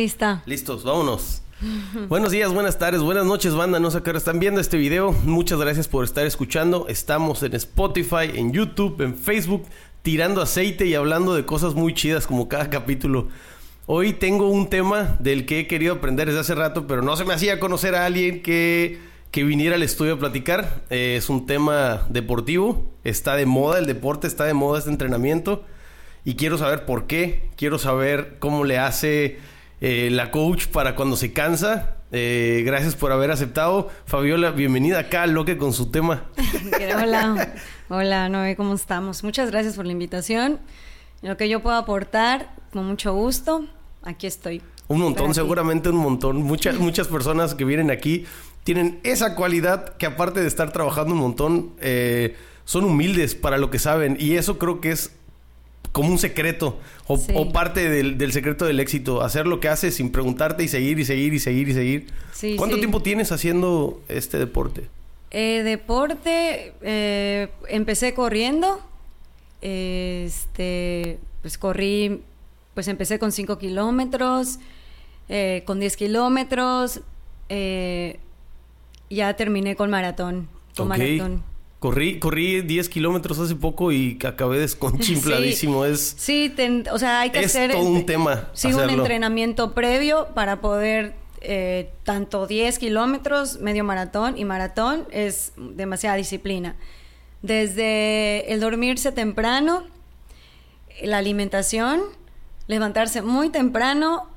¿Lista? Listos, vámonos. Buenos días, buenas tardes, buenas noches, banda. No sé qué están viendo este video. Muchas gracias por estar escuchando. Estamos en Spotify, en YouTube, en Facebook, tirando aceite y hablando de cosas muy chidas como cada capítulo. Hoy tengo un tema del que he querido aprender desde hace rato, pero no se me hacía conocer a alguien que, que viniera al estudio a platicar. Eh, es un tema deportivo, está de moda el deporte, está de moda este entrenamiento y quiero saber por qué, quiero saber cómo le hace eh, la coach para cuando se cansa. Eh, gracias por haber aceptado. Fabiola, bienvenida acá Loque con su tema. hola, hola Noé, ¿cómo estamos? Muchas gracias por la invitación. Lo que yo puedo aportar, con mucho gusto, aquí estoy. Un montón, seguramente un montón. Muchas, muchas personas que vienen aquí tienen esa cualidad que aparte de estar trabajando un montón, eh, son humildes para lo que saben. Y eso creo que es como un secreto o, parte del, secreto del éxito, hacer lo que haces sin preguntarte y seguir y seguir y seguir y seguir. ¿Cuánto tiempo tienes haciendo este deporte? Eh, deporte, eh, empecé corriendo, este, pues corrí, pues empecé con 5 kilómetros, eh, con 10 kilómetros, ya terminé con maratón, con maratón. Corrí, corrí 10 kilómetros hace poco y acabé desconchimpladísimo. Sí, es, sí o sea, hay que hacer... Es todo un tema. Sí, un entrenamiento previo para poder eh, tanto 10 kilómetros, medio maratón y maratón es demasiada disciplina. Desde el dormirse temprano, la alimentación, levantarse muy temprano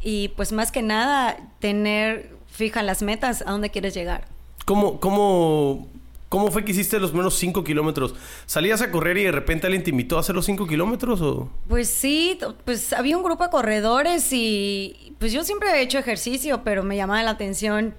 y pues más que nada tener fija las metas a dónde quieres llegar. ¿Cómo, cómo ¿Cómo fue que hiciste los menos 5 kilómetros? ¿Salías a correr y de repente alguien te invitó a hacer los 5 kilómetros o...? Pues sí, pues había un grupo de corredores y pues yo siempre he hecho ejercicio, pero me llamaba la atención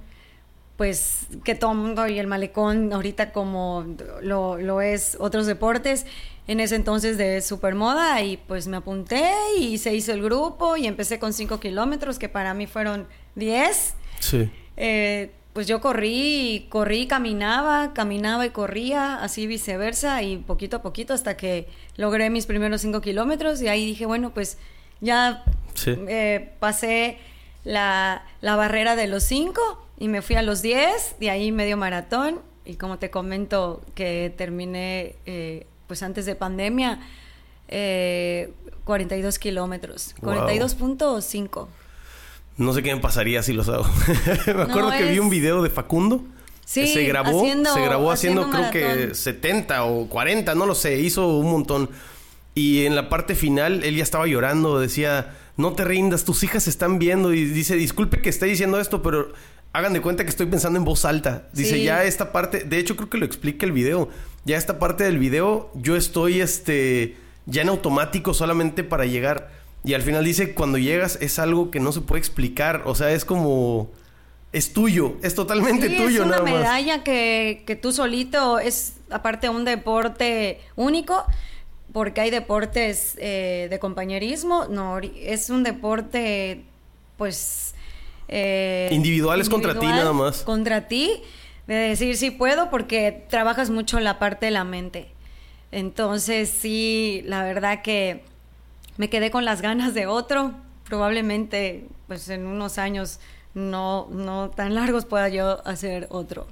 pues que todo el mundo y el malecón ahorita como lo, lo es otros deportes, en ese entonces de supermoda y pues me apunté y se hizo el grupo y empecé con 5 kilómetros que para mí fueron 10. Sí. Eh, pues yo corrí, corrí, caminaba, caminaba y corría, así viceversa, y poquito a poquito hasta que logré mis primeros cinco kilómetros y ahí dije, bueno, pues ya eh, pasé la, barrera de los cinco y me fui a los diez, de ahí medio maratón, y como te comento que terminé eh, pues antes de pandemia, eh, 42 kilómetros, 42.5. No sé qué me pasaría si los hago. me acuerdo que vi un video de Facundo. Sí, se grabó, se grabó haciendo, creo que 70 o 40, no lo sé, hizo un montón. Y en la parte final él ya estaba llorando, decía, no te rindas, tus hijas están viendo y dice, disculpe que esté diciendo esto, pero hagan de cuenta que estoy pensando en voz alta. Dice, ya esta parte, de hecho creo que lo explica el video, ya esta parte del video yo estoy este ya en automático solamente para llegar y al final dice, cuando llegas es algo que no se puede explicar. O sea, es como... Es tuyo, es totalmente tuyo, es una medalla que, que tú solito es, aparte, un deporte único, porque hay deportes eh, de compañerismo, no, es un deporte, pues... Eh, Individuales contra ti nada más. Contra ti, de decir sí puedo, porque trabajas mucho la parte de la mente. Entonces, sí, la verdad que me quedé con las ganas de otro. Probablemente, pues en unos años no, no tan largos pueda yo hacer otro.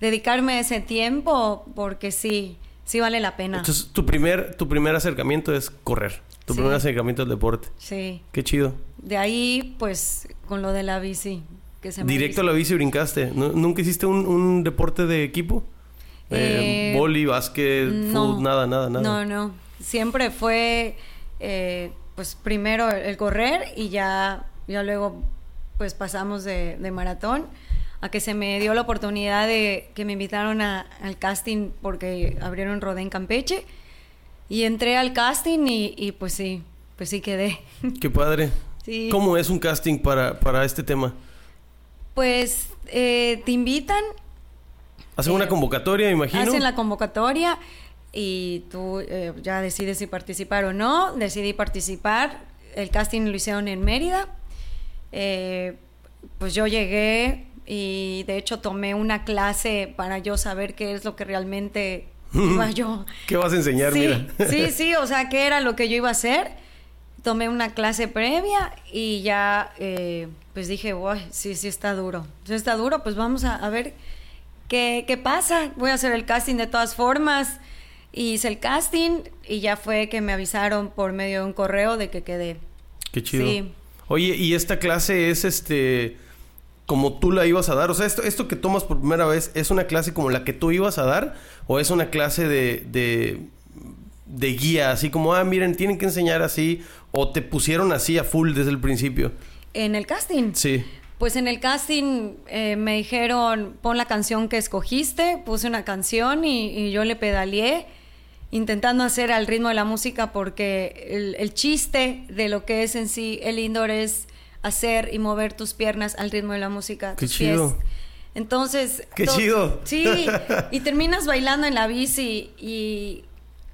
Dedicarme ese tiempo porque sí, sí vale la pena. Entonces, tu primer, tu primer acercamiento es correr. Tu primer acercamiento es deporte. Sí. Qué chido. De ahí, pues, con lo de la bici. Que se Directo a la bici brincaste. ¿Nunca hiciste un, deporte de equipo? Eh, eh, boli, básquet, fútbol, nada, nada, nada. No, no. Siempre fue eh, pues primero el correr y ya, ya luego pues pasamos de, maratón a que se me dio la oportunidad de que me invitaron al casting porque abrieron Rodé en Campeche y entré al casting y, pues sí, pues sí quedé. Qué padre. ¿Cómo es un casting para, para este tema? Pues eh, te invitan. Hacen una eh, convocatoria, imagino. Hacen la convocatoria y tú eh, ya decides si participar o no. Decidí participar. El casting lo hicieron en Mérida. Eh, pues yo llegué y de hecho tomé una clase para yo saber qué es lo que realmente iba yo. ¿Qué vas a enseñar? Sí, sí, sí, o sea, qué era lo que yo iba a hacer. tomé una clase previa y ya, eh, pues dije, wow, sí, sí está duro. Si está duro, pues vamos a, a ver qué, qué pasa. Voy a hacer el casting de todas formas. Hice el casting y ya fue que me avisaron por medio de un correo de que quedé. Qué chido. Sí. Oye, ¿y esta clase es este como tú la ibas a dar? O sea, esto, esto que tomas por primera vez, ¿es una clase como la que tú ibas a dar? ¿O es una clase de, de, de guía? Así como, ah, miren, tienen que enseñar así. ¿O te pusieron así a full desde el principio? En el casting. Sí. Pues en el casting eh, me dijeron, pon la canción que escogiste, puse una canción y, y yo le pedaleé intentando hacer al ritmo de la música porque el, el, chiste de lo que es en sí el indoor es hacer y mover tus piernas al ritmo de la música. Qué tus chido. Pies. Entonces... Qué chido. Sí, y terminas bailando en la bici y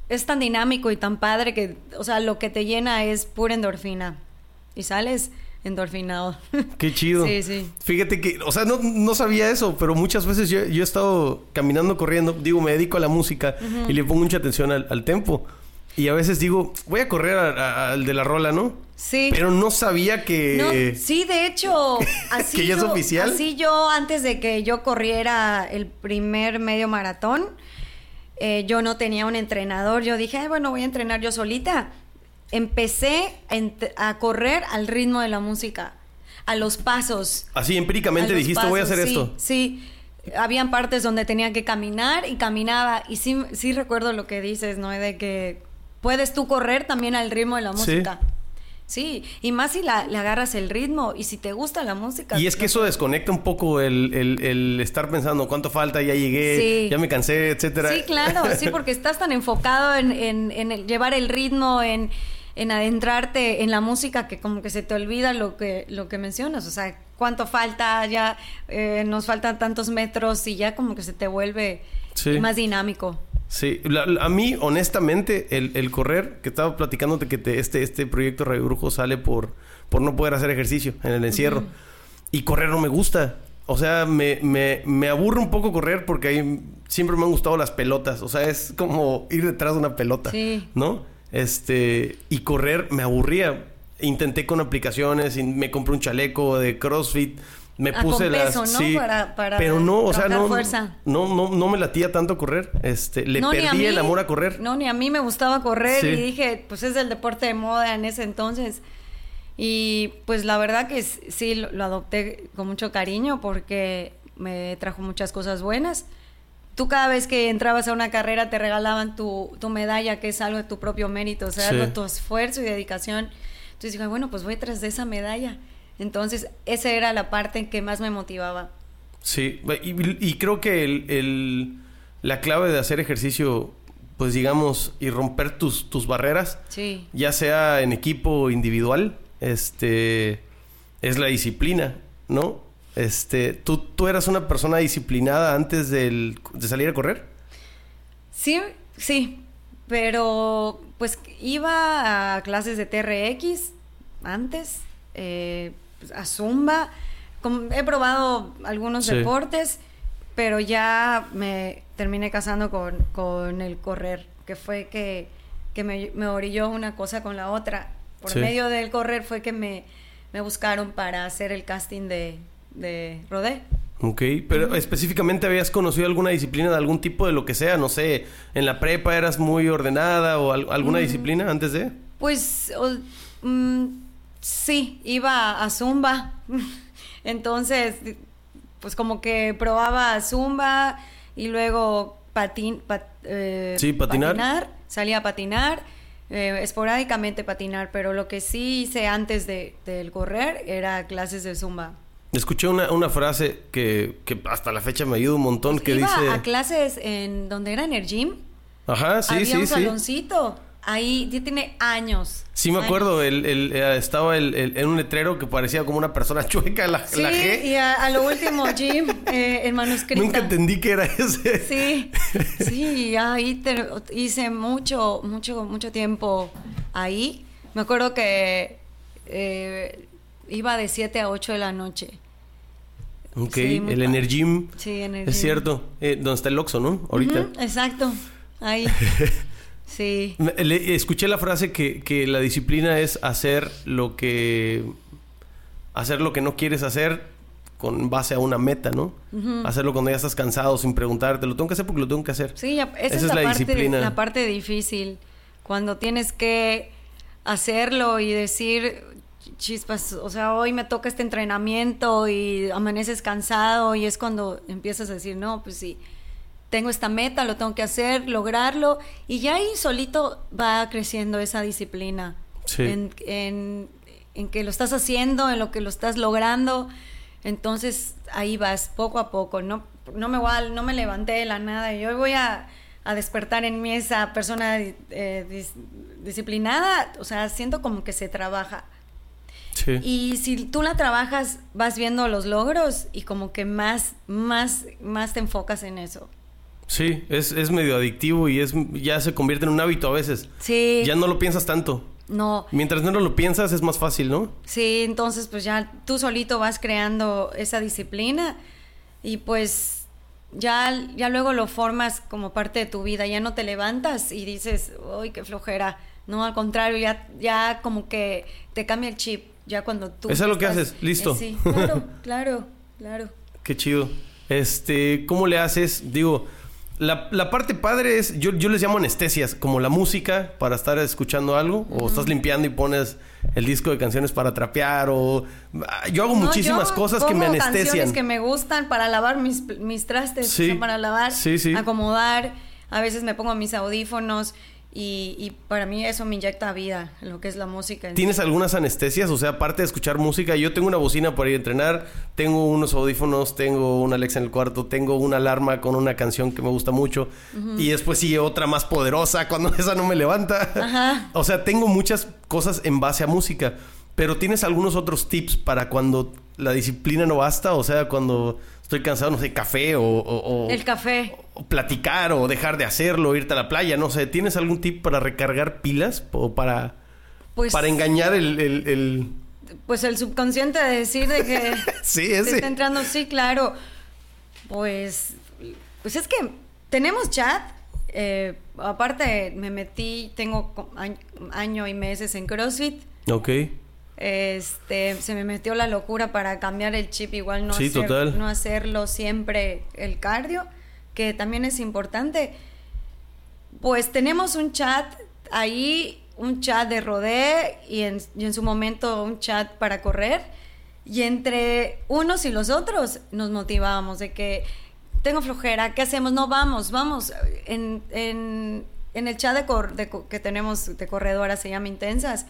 es tan dinámico y tan padre que, o sea, lo que te llena es pura endorfina. Y sales endorfinado. Qué chido. Sí, sí. Fíjate que, o sea, no, no sabía eso, pero muchas veces yo, yo, he estado caminando, corriendo, digo, me dedico a la música uh -huh. y le pongo mucha atención al, al, tempo. Y a veces digo, voy a correr al de la rola, ¿no? Sí. Pero no sabía que... No, sí, de hecho, así ¿Que ya yo, es oficial? Así yo, antes de que yo corriera el primer medio maratón, eh, yo no tenía un entrenador. Yo dije, bueno, voy a entrenar yo solita empecé a correr al ritmo de la música, a los pasos. Así empíricamente dijiste, pasos, voy a hacer sí, esto. Sí, habían partes donde tenía que caminar y caminaba. Y sí, sí recuerdo lo que dices, ¿no? De que puedes tú correr también al ritmo de la música. Sí. Sí, y más si la, le agarras el ritmo y si te gusta la música. Y es que eso desconecta un poco el, el, el estar pensando cuánto falta, ya llegué, sí. ya me cansé, etcétera. Sí, claro, sí, porque estás tan enfocado en, en, en el llevar el ritmo, en, en adentrarte en la música que como que se te olvida lo que, lo que mencionas, o sea, cuánto falta, ya eh, nos faltan tantos metros y ya como que se te vuelve sí. más dinámico. Sí, la, la, a mí honestamente el, el, correr, que estaba platicándote que te, este, este proyecto Radio Brujo sale por, por no poder hacer ejercicio en el encierro uh -huh. y correr no me gusta. O sea, me, me, me, aburre un poco correr porque ahí siempre me han gustado las pelotas. O sea, es como ir detrás de una pelota, sí. ¿no? Este, y correr me aburría. Intenté con aplicaciones, y me compré un chaleco de CrossFit, me ah, puse con las sí, para, para pero no, o sea, no, no, no, no me latía tanto correr. Este, le no, perdí mí, el amor a correr. No, ni a mí me gustaba correr Sí. y dije, pues es el deporte de moda en ese entonces. Y pues la verdad que sí lo, lo adopté con mucho cariño porque me trajo muchas cosas buenas. Tú cada vez que entrabas a una carrera te regalaban tu, tu medalla, que es algo de tu propio mérito, o sea, Sí. algo de tu esfuerzo y dedicación. Entonces dije, bueno, pues voy tras de esa medalla. Entonces, esa era la parte que más me motivaba. Sí, y, y creo que el, el- la clave de hacer ejercicio, pues digamos, y romper tus, tus barreras, Sí. ya sea en equipo o individual, este, es la disciplina, ¿no? Este, ¿tú, tú eras una persona disciplinada antes del- de salir a correr? Sí, sí, pero pues iba a clases de TRX antes, eh, pues, a Zumba, he probado algunos Sí. deportes, pero ya me terminé casando con, con el correr, que fue que, que me, me orilló una cosa con la otra. Por Sí. medio del correr fue que me, me buscaron para hacer el casting de, de Rodé. Ok, pero específicamente habías conocido alguna disciplina de algún tipo de lo que sea, no sé, en la prepa eras muy ordenada o al- alguna Mm. disciplina antes de... Pues o- mm, sí, iba a Zumba. Entonces, pues como que probaba Zumba y luego patin, pat- eh, Sí, patinar. Salía a patinar, eh, esporádicamente patinar, pero lo que sí hice antes de, del correr era clases de Zumba. Escuché una, una frase que, que hasta la fecha me ayuda un montón que iba dice... a clases en donde era en el gym. Ajá, sí, Había sí, un sí. saloncito. Ahí ya tiene años. Sí me años. acuerdo, el, el, eh, estaba el, el- en un letrero que parecía como una persona chueca, la, Sí, la G. y a, a lo último, Jim, eh, en manuscrito. Nunca entendí que era ese. Sí, sí, ahí te- hice mucho, mucho, mucho tiempo ahí. Me acuerdo que eh, iba de 7 a 8 de la noche. Ok, Sí, el padre. Energim. Sí, en el Es cierto. Eh, donde está el Oxxo, ¿no? Ahorita. Exacto, ahí. Sí. escuché la frase que, que la disciplina es hacer lo que hacer lo que no quieres hacer con base a una meta, ¿no? Hacerlo cuando ya estás cansado sin preguntarte, lo tengo que hacer porque lo tengo que hacer. Sí, esa, es, la, parte, disciplina. la parte difícil. Cuando tienes que hacerlo y decir, chispas, o sea, hoy me toca este entrenamiento y amaneces cansado y es cuando empiezas a decir, no, pues sí, tengo esta meta, lo tengo que hacer, lograrlo y ya ahí solito va creciendo esa disciplina. Sí. en, en que lo estás haciendo, en lo que lo estás logrando. Entonces ahí vas poco a poco, no, no, me, voy no me levanté de la nada, yo voy a, a despertar en mí esa persona eh, disciplinada, o sea, siento como que se trabaja. Sí. Y si tú la trabajas, vas viendo los logros y como que más, más, más te enfocas en eso. Sí, es, es medio adictivo y es ya se convierte en un hábito a veces. Sí. Ya no lo piensas tanto. No. Mientras no lo piensas es más fácil, ¿no? Sí, entonces pues ya tú solito vas creando esa disciplina y pues ya, ya luego lo formas como parte de tu vida, ya no te levantas y dices, uy, qué flojera. No, al contrario, ya, ya como que te cambia el chip, ya cuando tú... Eso es lo que haces, listo. sí, claro, claro, claro. Qué chido. Este, ¿cómo le haces? Digo, la, parte padre es, yo, yo les llamo anestesias, como la música para estar escuchando algo, o estás limpiando y pones el disco de canciones para trapear, o ah, yo hago muchísimas cosas que me anestesian. canciones que me gustan para lavar mis, mis trastes, para lavar, acomodar. A veces me pongo mis audífonos y, para mí eso me inyecta vida, lo que es la música. ¿Tienes algunas anestesias? O sea, aparte de escuchar música, yo tengo una bocina para ir a entrenar, tengo unos audífonos, tengo una Alexa en el cuarto, tengo una alarma con una canción que me gusta mucho y después sigue otra más poderosa cuando esa no me levanta. O sea, tengo muchas cosas en base a música, pero ¿tienes algunos otros tips para cuando la disciplina no basta? O sea, cuando estoy cansado, no sé, café o... el café. O platicar o dejar de hacerlo, irte a la playa, no sé. ¿Tienes algún tip para recargar pilas o para... Pues, para engañar el, Pues el subconsciente de decir de que... sí, ese. está entrando, sí, claro. Pues... Pues es que tenemos chat. Eh, aparte, me metí, tengo año y meses en CrossFit. Ok este, se me metió la locura para cambiar el chip, igual no, no hacerlo siempre el cardio, que también es importante. Pues tenemos un chat ahí, un chat de rodé y en, y en su momento un chat para correr. Y entre unos y los otros nos motivábamos de que tengo flojera, ¿qué hacemos? No, vamos, vamos. En, en, en el chat de, que tenemos de corredora se llama Intensas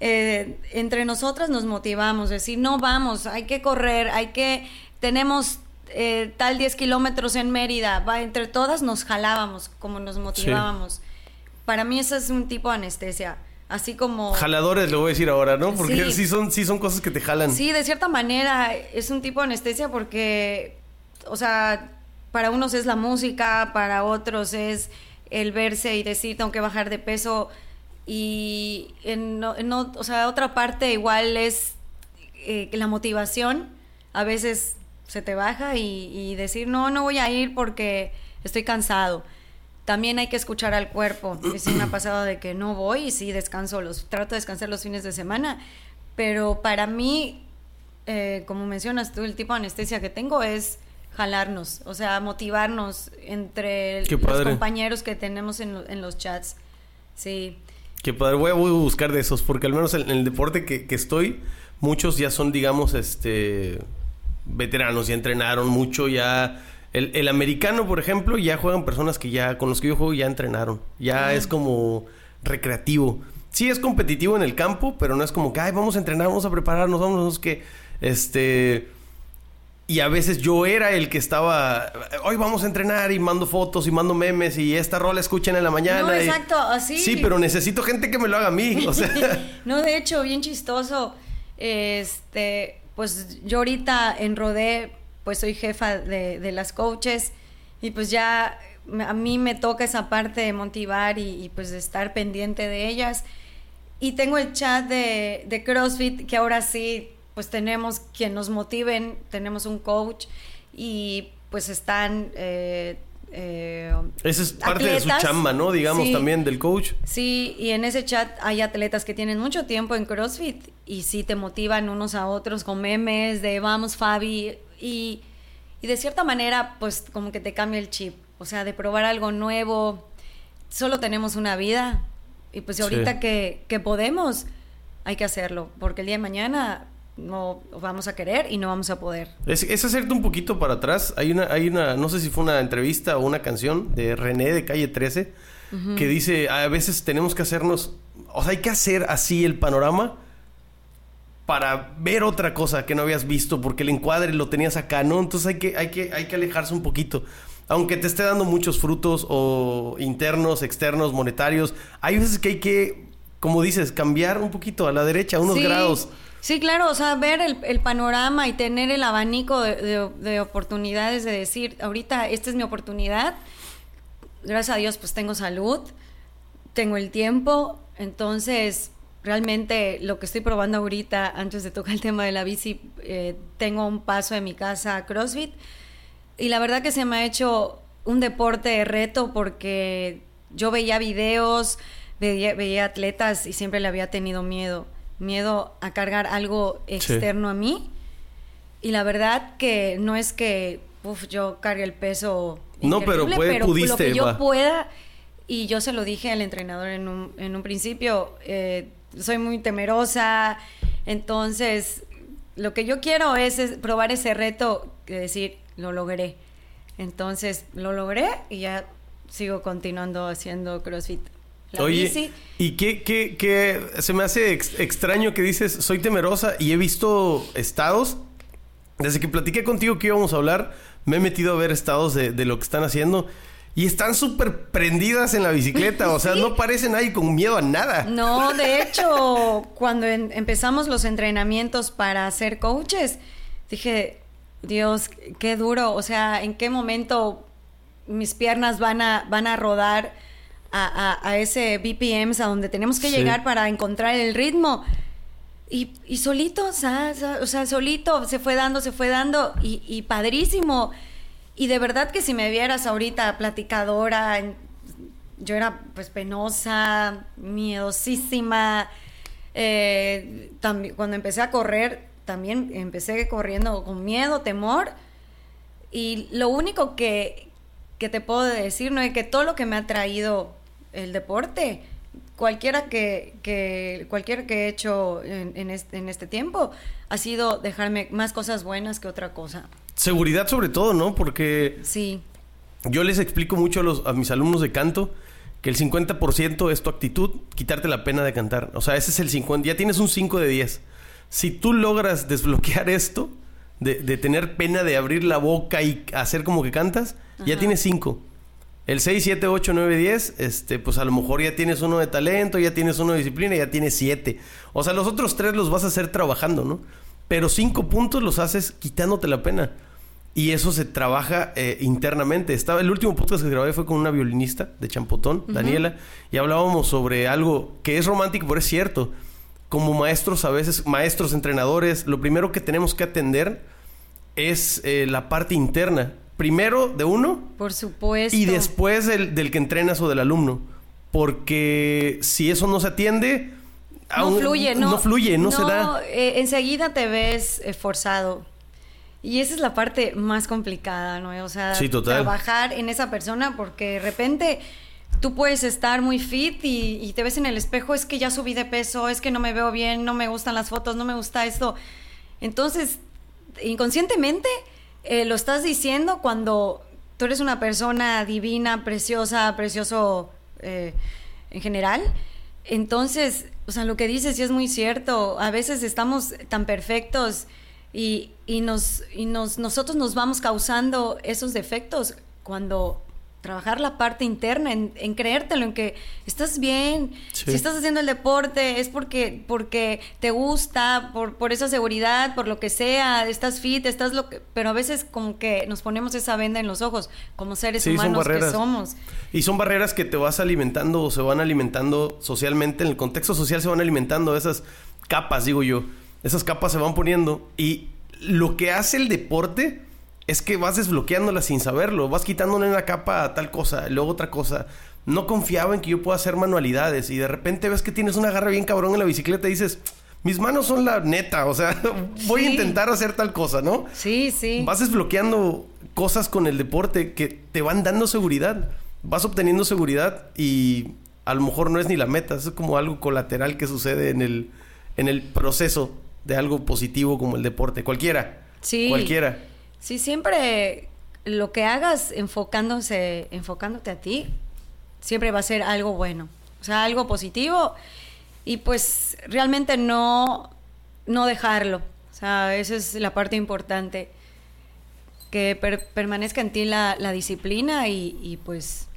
eh, entre nosotras nos motivamos, decir, no vamos, hay que correr, hay que, tenemos eh, tal 10 kilómetros en Mérida, va, entre todas nos jalábamos, como nos motivábamos. Para mí eso es un tipo de anestesia. Así como... Jaladores, lo voy a decir ahora, ¿no? Porque sí. son, sí son cosas que te jalan. Sí, de cierta manera es un tipo de anestesia porque, o sea, para unos es la música, para otros es el verse y decir, tengo que bajar de peso y en, o sea, otra parte igual es eh, la motivación. A veces se te baja y, decir, no, no voy a ir porque estoy cansado. También hay que escuchar al cuerpo. Sí me ha pasado de que no voy y sí descanso, los, trato de descansar los fines de semana. Pero para mí, eh, como mencionas tú, el tipo de anestesia que tengo es jalarnos, o sea, motivarnos entre los compañeros que tenemos en, en los chats. Sí. Que padre, voy a, buscar de esos, porque al menos en, el deporte que, estoy, muchos ya son, digamos, este veteranos, ya entrenaron mucho, ya... El, americano, por ejemplo, ya juegan personas que ya, con los que yo juego, ya entrenaron. Ya es como recreativo. Sí es competitivo en el campo, pero no es como que, ay, vamos a entrenar, vamos a prepararnos, vamos, que, este y a veces yo era el que estaba, hoy vamos a entrenar y mando fotos y mando memes y esta rola escuchen en la mañana. No, exacto, así. Sí, pero necesito gente que me lo haga a mí, o sea. no, de hecho, bien chistoso. Este, pues yo ahorita en Rodé, pues soy jefa de, las coaches y pues ya a mí me toca esa parte de motivar y, pues de estar pendiente de ellas. Y tengo el chat de, de CrossFit que ahora sí pues tenemos quien nos motiven, tenemos un coach y pues están eh, Eh, Esa es parte de su chamba, ¿no? Digamos Sí. también del coach. Sí, y en ese chat hay atletas que tienen mucho tiempo en CrossFit y sí te motivan unos a otros con memes de vamos Fabi y, y de cierta manera pues como que te cambia el chip, o sea, de probar algo nuevo. Solo tenemos una vida y pues Sí. ahorita que, que podemos hay que hacerlo porque el día de mañana no vamos a querer y no vamos a poder. Es, es hacerte un poquito para atrás. Hay una, hay una, no sé si fue una entrevista o una canción de René de Calle 13 que dice, a veces tenemos que hacernos, o sea, hay que hacer así el panorama para ver otra cosa que no habías visto porque el encuadre lo tenías acá, ¿no? Entonces hay que, hay que, hay que alejarse un poquito. Aunque te esté dando muchos frutos o internos, externos, monetarios, hay veces que hay que, como dices, cambiar un poquito a la derecha, unos Sí, grados. Sí, claro, o sea, ver el, panorama y tener el abanico de, de- de oportunidades de decir, ahorita esta es mi oportunidad, gracias a Dios pues tengo salud, tengo el tiempo, entonces realmente lo que estoy probando ahorita, antes de tocar el tema de la bici, eh, tengo un paso de mi casa a CrossFit y la verdad que se me ha hecho un deporte de reto porque yo veía videos, veía atletas y siempre le había tenido miedo, miedo a cargar algo externo a mí. Y la verdad que no es que uf, yo cargue el peso. No, pero puede- pero pudiste, lo que yo va. pueda. Y yo se lo dije al entrenador en un, en un principio, eh, soy muy temerosa, entonces lo que yo quiero es, es probar ese reto, que decir, lo logré. Entonces lo logré y ya sigo continuando haciendo CrossFit. La Oye, bici. ¿y qué, qué, qué? Se me hace ex- extraño que dices, soy temerosa y he visto estados. Desde que platiqué contigo que íbamos a hablar, me he metido a ver estados de, de lo que están haciendo y están súper prendidas en la bicicleta. O sea, Sí. no parecen nadie con miedo a nada. No, de hecho, cuando en- empezamos los entrenamientos para ser coaches, dije, Dios, qué duro. O sea, ¿en qué momento mis piernas van a, van a rodar a, a- a ese BPMs a donde tenemos que Sí. llegar para encontrar el ritmo? Y, y solito, o sea, solito se fue dando, se fue dando y, y padrísimo. Y de verdad que si me vieras ahorita platicadora, yo era pues penosa, miedosísima. Eh, también, cuando empecé a correr, también empecé corriendo con miedo, temor. Y lo único que, que te puedo decir, ¿no? Es que todo lo que me ha traído el deporte, cualquiera que, que, cualquiera que he hecho en, en este, en este tiempo, ha sido dejarme más cosas buenas que otra cosa. Seguridad sobre todo, ¿no? Porque Sí. Yo les explico mucho a, los, a mis alumnos de canto que el 50% es tu actitud, quitarte la pena de cantar. O sea, ese es el 50. Ya tienes un 5 de 10. Si tú logras desbloquear esto, de, de tener pena de abrir la boca y hacer como que cantas, ya tienes 5. El 6, 7, 8, 9, 10, este, pues a lo mejor ya tienes uno de talento, ya tienes uno de disciplina, ya tienes 7. O sea, los otros tres los vas a hacer trabajando, ¿no? Pero 5 puntos los haces quitándote la pena. Y eso se trabaja eh, internamente. Estaba el último podcast que grabé fue con una violinista de Champotón, Daniela, y hablábamos sobre algo que es romántico, pero es cierto. Como maestros, a veces, maestros, entrenadores, lo primero que tenemos que atender es eh, la parte interna. Primero de uno Por supuesto. y después del, del que entrenas o del alumno. Porque si eso no se atiende, no aún- fluye, no. No fluye, no, se da. eh, enseguida te ves eh, forzado. Y esa es la parte más complicada, ¿no? O sea, Sí, trabajar en esa persona porque de repente tú puedes estar muy fit y, y te ves en el espejo, es que ya subí de peso, es que no me veo bien, no me gustan las fotos, no me gusta esto. Entonces, inconscientemente eh, lo estás diciendo cuando tú eres una persona divina, preciosa, precioso eh, en general. Entonces, o sea, lo que dices sí es muy cierto. A veces estamos tan perfectos y, y nos, y nos, nosotros nos vamos causando esos defectos cuando trabajar la parte interna, en, en creértelo, en que estás bien, Sí. si estás haciendo el deporte es porque, porque te gusta, por, por esa seguridad, por lo que sea, estás fit, estás lo que... Pero a veces como que nos ponemos esa venda en los ojos como seres Sí, humanos que somos. Y son barreras que te vas alimentando o se van alimentando socialmente. En el contexto social se van alimentando esas capas, digo yo. Esas capas se van poniendo. Y lo que hace el deporte es que vas desbloqueándola sin saberlo, vas quitándole una capa a tal cosa, luego otra cosa. No confiaba en que yo pueda hacer manualidades y de repente ves que tienes una garra bien cabrón en la bicicleta y dices, mis manos son la neta, o sea, voy a intentar hacer tal cosa, ¿no? Sí, sí. Vas desbloqueando cosas con el deporte que te van dando seguridad, vas obteniendo seguridad y a lo mejor no es ni la meta, es como algo colateral que sucede en el, en el proceso de algo positivo como el deporte, cualquiera. Sí. Cualquiera. Sí, siempre lo que hagas enfocándose, enfocándote a ti, siempre va a ser algo bueno. O sea, algo positivo. Y pues realmente no, no dejarlo. O sea, esa es la parte importante. Que permanezca en ti la, disciplina y, pues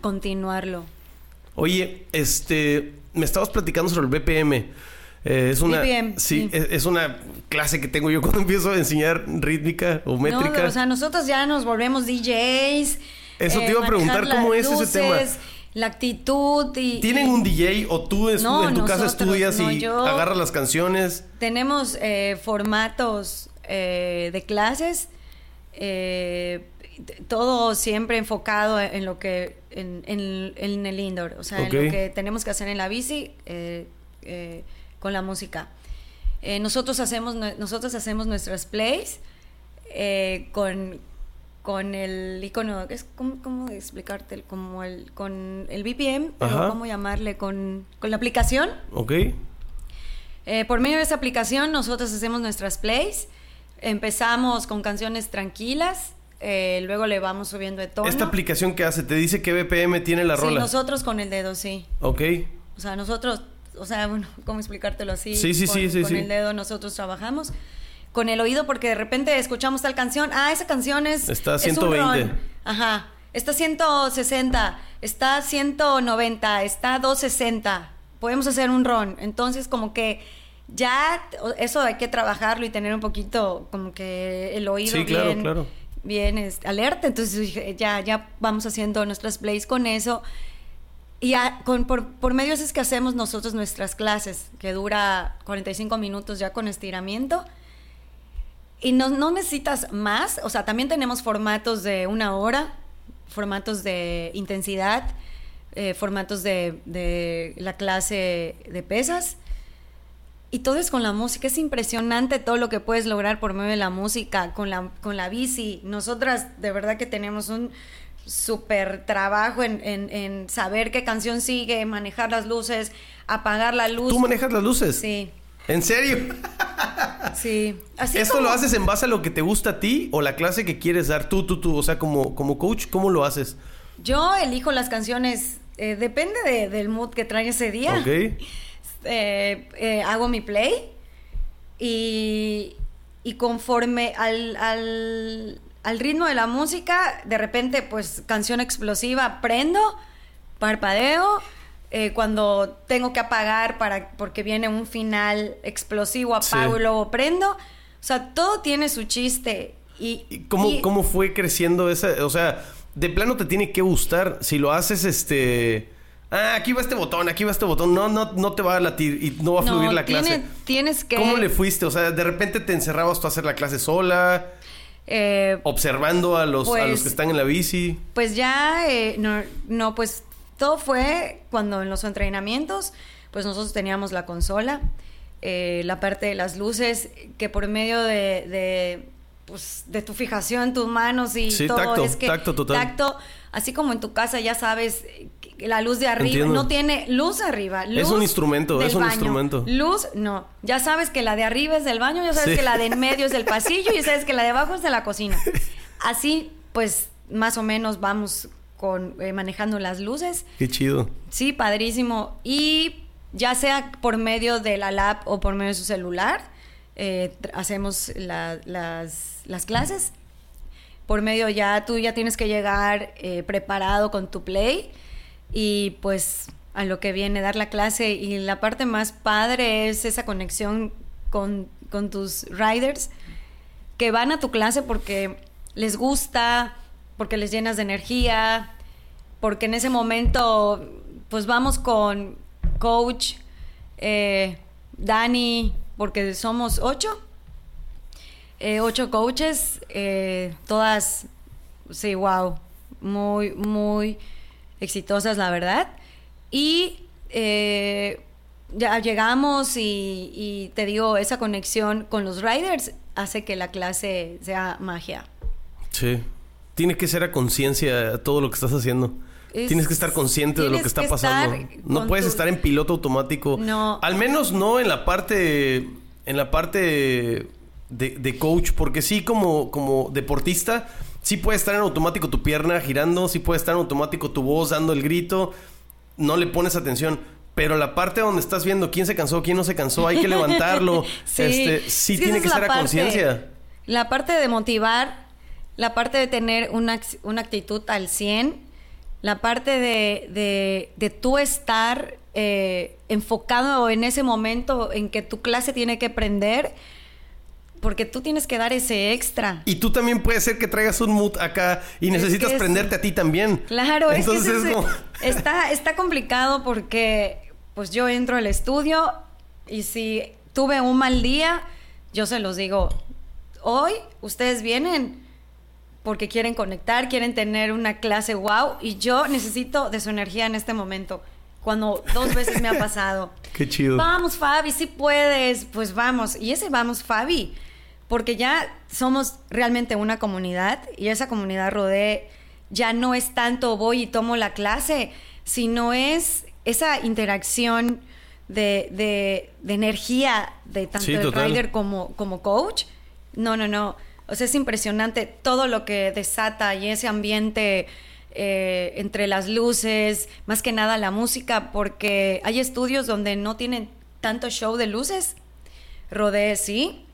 continuarlo. Oye, este, me estabas platicando sobre el BPM. Eh, es una, sí, Es, una clase que tengo yo cuando empiezo a enseñar rítmica o métrica. No, o sea, nosotros ya nos volvemos DJs. Eso te iba a eh, preguntar cómo es ese tema. La actitud y... ¿Tienen un DJ o tú en, tu casa estudias y agarras las canciones? Tenemos eh, formatos de clases, todo siempre enfocado en lo que... En, el indoor, o sea, en lo que tenemos que hacer en la bici con la música. Eh, nosotros, hacemos, nosotros hacemos nuestras plays eh, con, con el icono, ¿cómo, ¿cómo, explicarte? Como el, con el BPM, ¿cómo llamarle? Con, con, la aplicación. Ok. Eh, por medio de esa aplicación nosotros hacemos nuestras plays. Empezamos con canciones tranquilas, luego le vamos subiendo de tono. ¿Esta aplicación qué hace? ¿Te dice qué BPM tiene la rola? Sí, nosotros con el dedo, sí. Ok. O sea, nosotros o sea, bueno, ¿cómo explicártelo así? Sí, sí, con, sí, sí. Con el dedo nosotros trabajamos. Con el oído, porque de repente escuchamos tal canción. Ah, esa canción es. Está a 120. Ajá. Está 160. Está 190. Está 260. Podemos hacer un ron. Entonces, como que ya eso hay que trabajarlo y tener un poquito como que el oído sí, claro, claro. bien este, alerta. Entonces ya, ya vamos haciendo nuestras plays con eso. Y con, por, por medio es que hacemos nosotros nuestras clases, que dura 45 minutos ya con estiramiento. Y no, no necesitas más, o sea, también tenemos formatos de una hora, formatos de intensidad, eh, formatos de, de, la clase de pesas. Y todo es con la música. Es impresionante todo lo que puedes lograr por medio de la música, con la, con la bici. Nosotras de verdad que tenemos un, súper trabajo en, en, saber qué canción sigue, manejar las luces, apagar la luz. ¿Tú manejas las luces? Sí. ¿En serio? Sí. ¿Esto lo haces en base a lo que te gusta a ti o la clase que quieres dar tú, tú, tú? O sea, como, como coach, ¿cómo lo haces? Yo elijo las canciones, eh, depende del mood que trae ese día. Ok. Eh, eh, hago mi play y, y conforme al, al al ritmo de la música, de repente, pues canción explosiva, prendo, parpadeo. Eh, cuando tengo que apagar para, porque viene un final explosivo, apago y luego prendo. O sea, todo tiene su chiste. ¿Y, cómo, cómo fue creciendo esa? O sea, de plano te tiene que gustar. Si lo haces, este. Ah, aquí va este botón, aquí va este botón. No, no, no te va a latir y no va a fluir la clase. Tienes que. ¿Cómo le fuiste? O sea, de repente te encerrabas tú a hacer la clase sola. Eh, Observando a los, a los que pues, están en la bici. Pues ya, eh, no, no, pues todo fue cuando en los entrenamientos, pues nosotros teníamos la consola, eh, la parte de las luces, que por medio de, de, pues, de tu fijación, tus manos y todo, es que tacto total. tacto, así como en tu casa ya sabes la luz de arriba no tiene luz arriba. Luz es un instrumento, es un instrumento. Luz, no. Ya sabes que la de arriba es del baño, ya sabes que la de en medio es del pasillo y ya sabes que la de abajo es de la cocina. Así, pues, más o menos vamos con eh, manejando las luces. Qué chido. Sí, padrísimo. Y ya sea por medio de la lab o por medio de su celular, eh, hacemos las, las clases. Por medio ya, tú ya tienes que llegar eh, preparado con tu play y pues a lo que viene dar la clase y la parte más padre es esa conexión con, tus riders que van a tu clase porque les gusta, porque les llenas de energía, porque en ese momento pues vamos con coach, eh, Dani, porque somos ocho. Eh, ocho coaches, eh, todas, sí, wow, muy, muy exitosas, la verdad. Y eh, ya llegamos y, y te digo, esa conexión con los riders hace que la clase sea magia. Sí. Tiene que ser a conciencia todo lo que estás haciendo. Es- Tienes que estar consciente de lo que tienes está que pasando. No puedes tu- estar en piloto automático. No. Al menos no en la parte. En la parte de, de coach. Porque sí, como, como deportista, sí puede estar en automático tu pierna girando. Sí puede estar en automático tu voz dando el grito. No le pones atención. Pero la parte donde estás viendo quién se cansó, quién no se cansó, hay que levantarlo. Sí, este, sí, tiene que ser a conciencia. La parte de motivar, la parte de tener una, una actitud al 100, la parte de, de, de tú estar eh, enfocado en ese momento en que tu clase tiene que prender, porque tú tienes que dar ese extra. Y tú también puede ser que traigas un mood acá y necesitas que es- prenderte a ti también. Claro, Entonces es que es como... está, está complicado porque pues yo entro al estudio y si tuve un mal día, yo se los digo, hoy ustedes vienen porque quieren conectar, quieren tener una clase wow y yo necesito de su energía en este momento. Cuando dos veces me ha pasado. Qué chido. Vamos, Fabi, si puedes, pues vamos. Y ese vamos, Fabi, porque ya somos realmente una comunidad y esa comunidad rodee ya no es tanto voy y tomo la clase, sino es esa interacción de, de- de energía de tanto Sí, el rider como, como coach. No, no, no. O sea, es impresionante todo lo que desata y ese ambiente eh, entre las luces, más que nada la música, porque hay estudios donde no tienen tanto show de luces. Rodé, sí.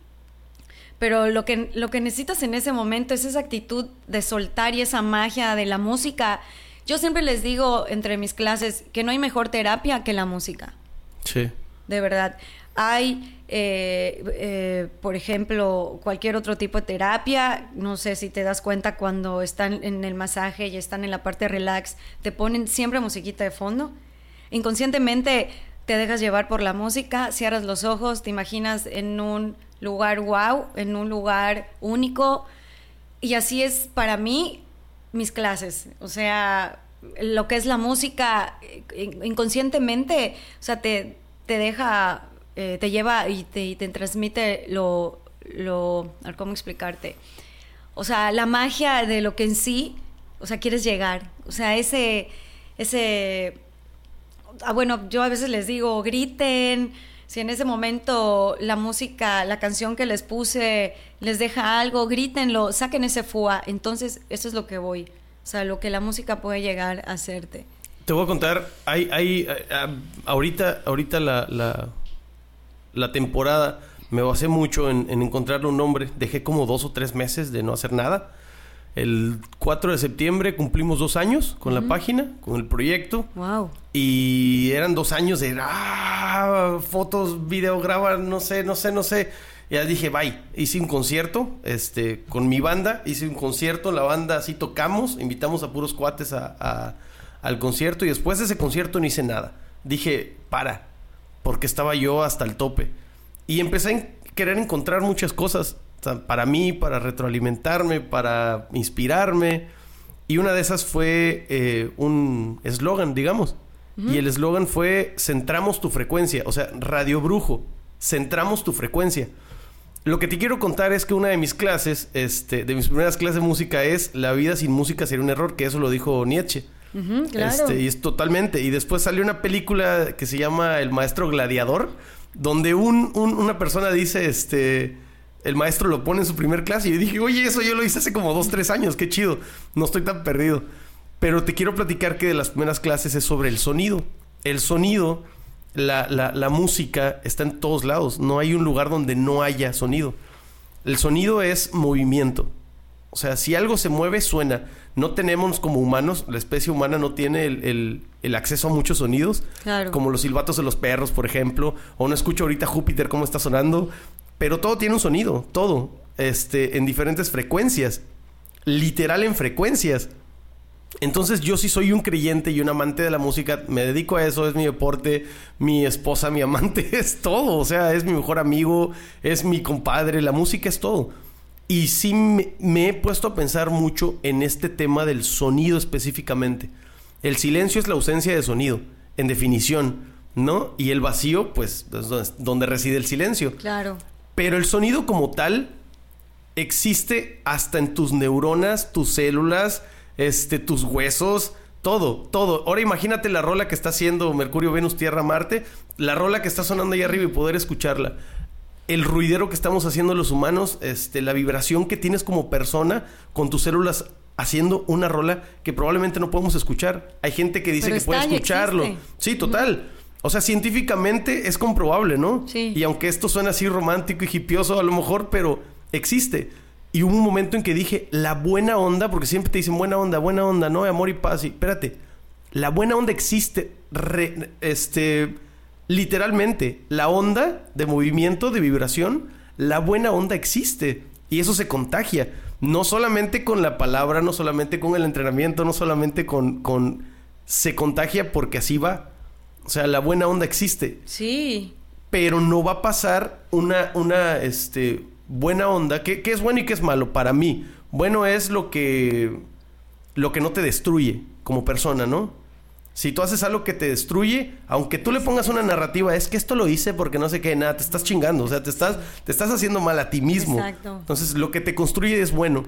Pero lo que, lo que necesitas en ese momento es esa actitud de soltar y esa magia de la música. Yo siempre les digo entre mis clases que no hay mejor terapia que la música Sí. de verdad. Hay, eh, eh, por ejemplo, cualquier otro tipo de terapia. No sé si te das cuenta cuando están en el masaje y están en la parte relax, te ponen siempre musiquita de fondo. Inconscientemente te dejas llevar por la música, cierras los ojos, te imaginas en un lugar wow, en un lugar único. Y así es para mí mis clases. O sea, lo que es la música, eh, inconscientemente, o sea, te, te deja, eh, te lleva y te, y te transmite lo, lo, ¿cómo explicarte? O sea, la magia de lo que en sí, o sea, quieres llegar. O sea, ese, ese, ah, bueno, yo a veces les digo, griten. Si en ese momento la música, la canción que les puse les deja algo, grítenlo, saquen ese fuá. Entonces, eso es lo que voy. O sea, lo que la música puede llegar a hacerte. Te voy a contar, hay, hay, eh, ah, ahorita, ahorita la, la, la temporada me basé mucho en, en encontrarle un nombre. Dejé como dos o tres meses de no hacer nada. El 4 de septiembre cumplimos dos años con la página, con el proyecto. Wow. Y eran dos años de ah, fotos, video, graba, no sé, no sé, no sé. Y ya dije, bye. Hice un concierto este, con mi banda. Hice un concierto, la banda así tocamos. Invitamos a puros cuates a- a- al concierto. Y después de ese concierto no hice nada. Dije, para. Porque estaba yo hasta el tope. Y empecé a querer encontrar muchas cosas. Para mí, para retroalimentarme, para inspirarme. Y una de esas fue eh, un eslogan, digamos. Y el eslogan fue centramos tu frecuencia. O sea, Radio Brujo, centramos tu frecuencia. Lo que te quiero contar es que una de mis clases, este, de mis primeras clases de música es La vida sin música sería un error, que eso lo dijo Nietzsche. Claro. Este, y es totalmente. Y después salió una película que se llama El Maestro Gladiador, donde un, un- una persona dice, este, el maestro lo pone en su primer clase. Y yo dije, oye, eso yo lo hice hace como dos, tres años, qué chido. No estoy tan perdido. Pero te quiero platicar que de las primeras clases es sobre el sonido. El sonido, la, la- la música está en todos lados. No hay un lugar donde no haya sonido. El sonido es movimiento. O sea, si algo se mueve, suena. No tenemos como humanos, la especie humana no tiene el, el- el acceso a muchos sonidos. Claro. Como los silbatos de los perros, por ejemplo. O no escucho ahorita Júpiter cómo está sonando. Pero todo tiene un sonido, todo. Este, en diferentes frecuencias. Literal en frecuencias. Entonces yo sí soy un creyente y un amante de la música, me dedico a eso, es mi deporte, mi esposa, mi amante, es todo, o sea, es mi mejor amigo, es mi compadre, la música es todo. Y sí me, me he puesto a pensar mucho en este tema del sonido específicamente. El silencio es la ausencia de sonido, en definición, ¿no? Y el vacío, pues, es donde- reside el silencio. Claro. Pero el sonido como tal existe hasta en tus neuronas, tus células, este, tus huesos, todo, todo. Ahora imagínate la rola que está haciendo Mercurio, Venus, Tierra, Marte, la rola que está sonando ahí arriba y poder escucharla. El ruidero que estamos haciendo los humanos, este, la vibración que tienes como persona con tus células haciendo una rola que probablemente no podemos escuchar. Hay gente que dice Pero que puede escucharlo. Sí, total. O sea, científicamente es comprobable, ¿no? Sí. Y aunque esto suena así romántico y hipioso a lo mejor, pero existe. Y hubo un momento en que dije, la buena onda, porque siempre te dicen buena onda, buena onda, ¿no? Amor y paz. Y espérate, la buena onda existe, re- este, literalmente. La onda de movimiento, de vibración, la buena onda existe. Y eso se contagia. No solamente con la palabra, no solamente con el entrenamiento, no solamente con... con se contagia porque así va. O sea, la buena onda existe Sí. pero no va a pasar una, una este, buena onda. ¿Qué, qué es bueno y qué es malo? Para mí, bueno es lo que, lo que no te destruye como persona, ¿no? Si tú haces algo que te destruye, aunque tú le pongas una narrativa, es que esto lo hice porque no sé qué, nada, te estás chingando, o sea, te estás, te estás haciendo mal a ti mismo. Exacto. Entonces, lo que te construye es bueno.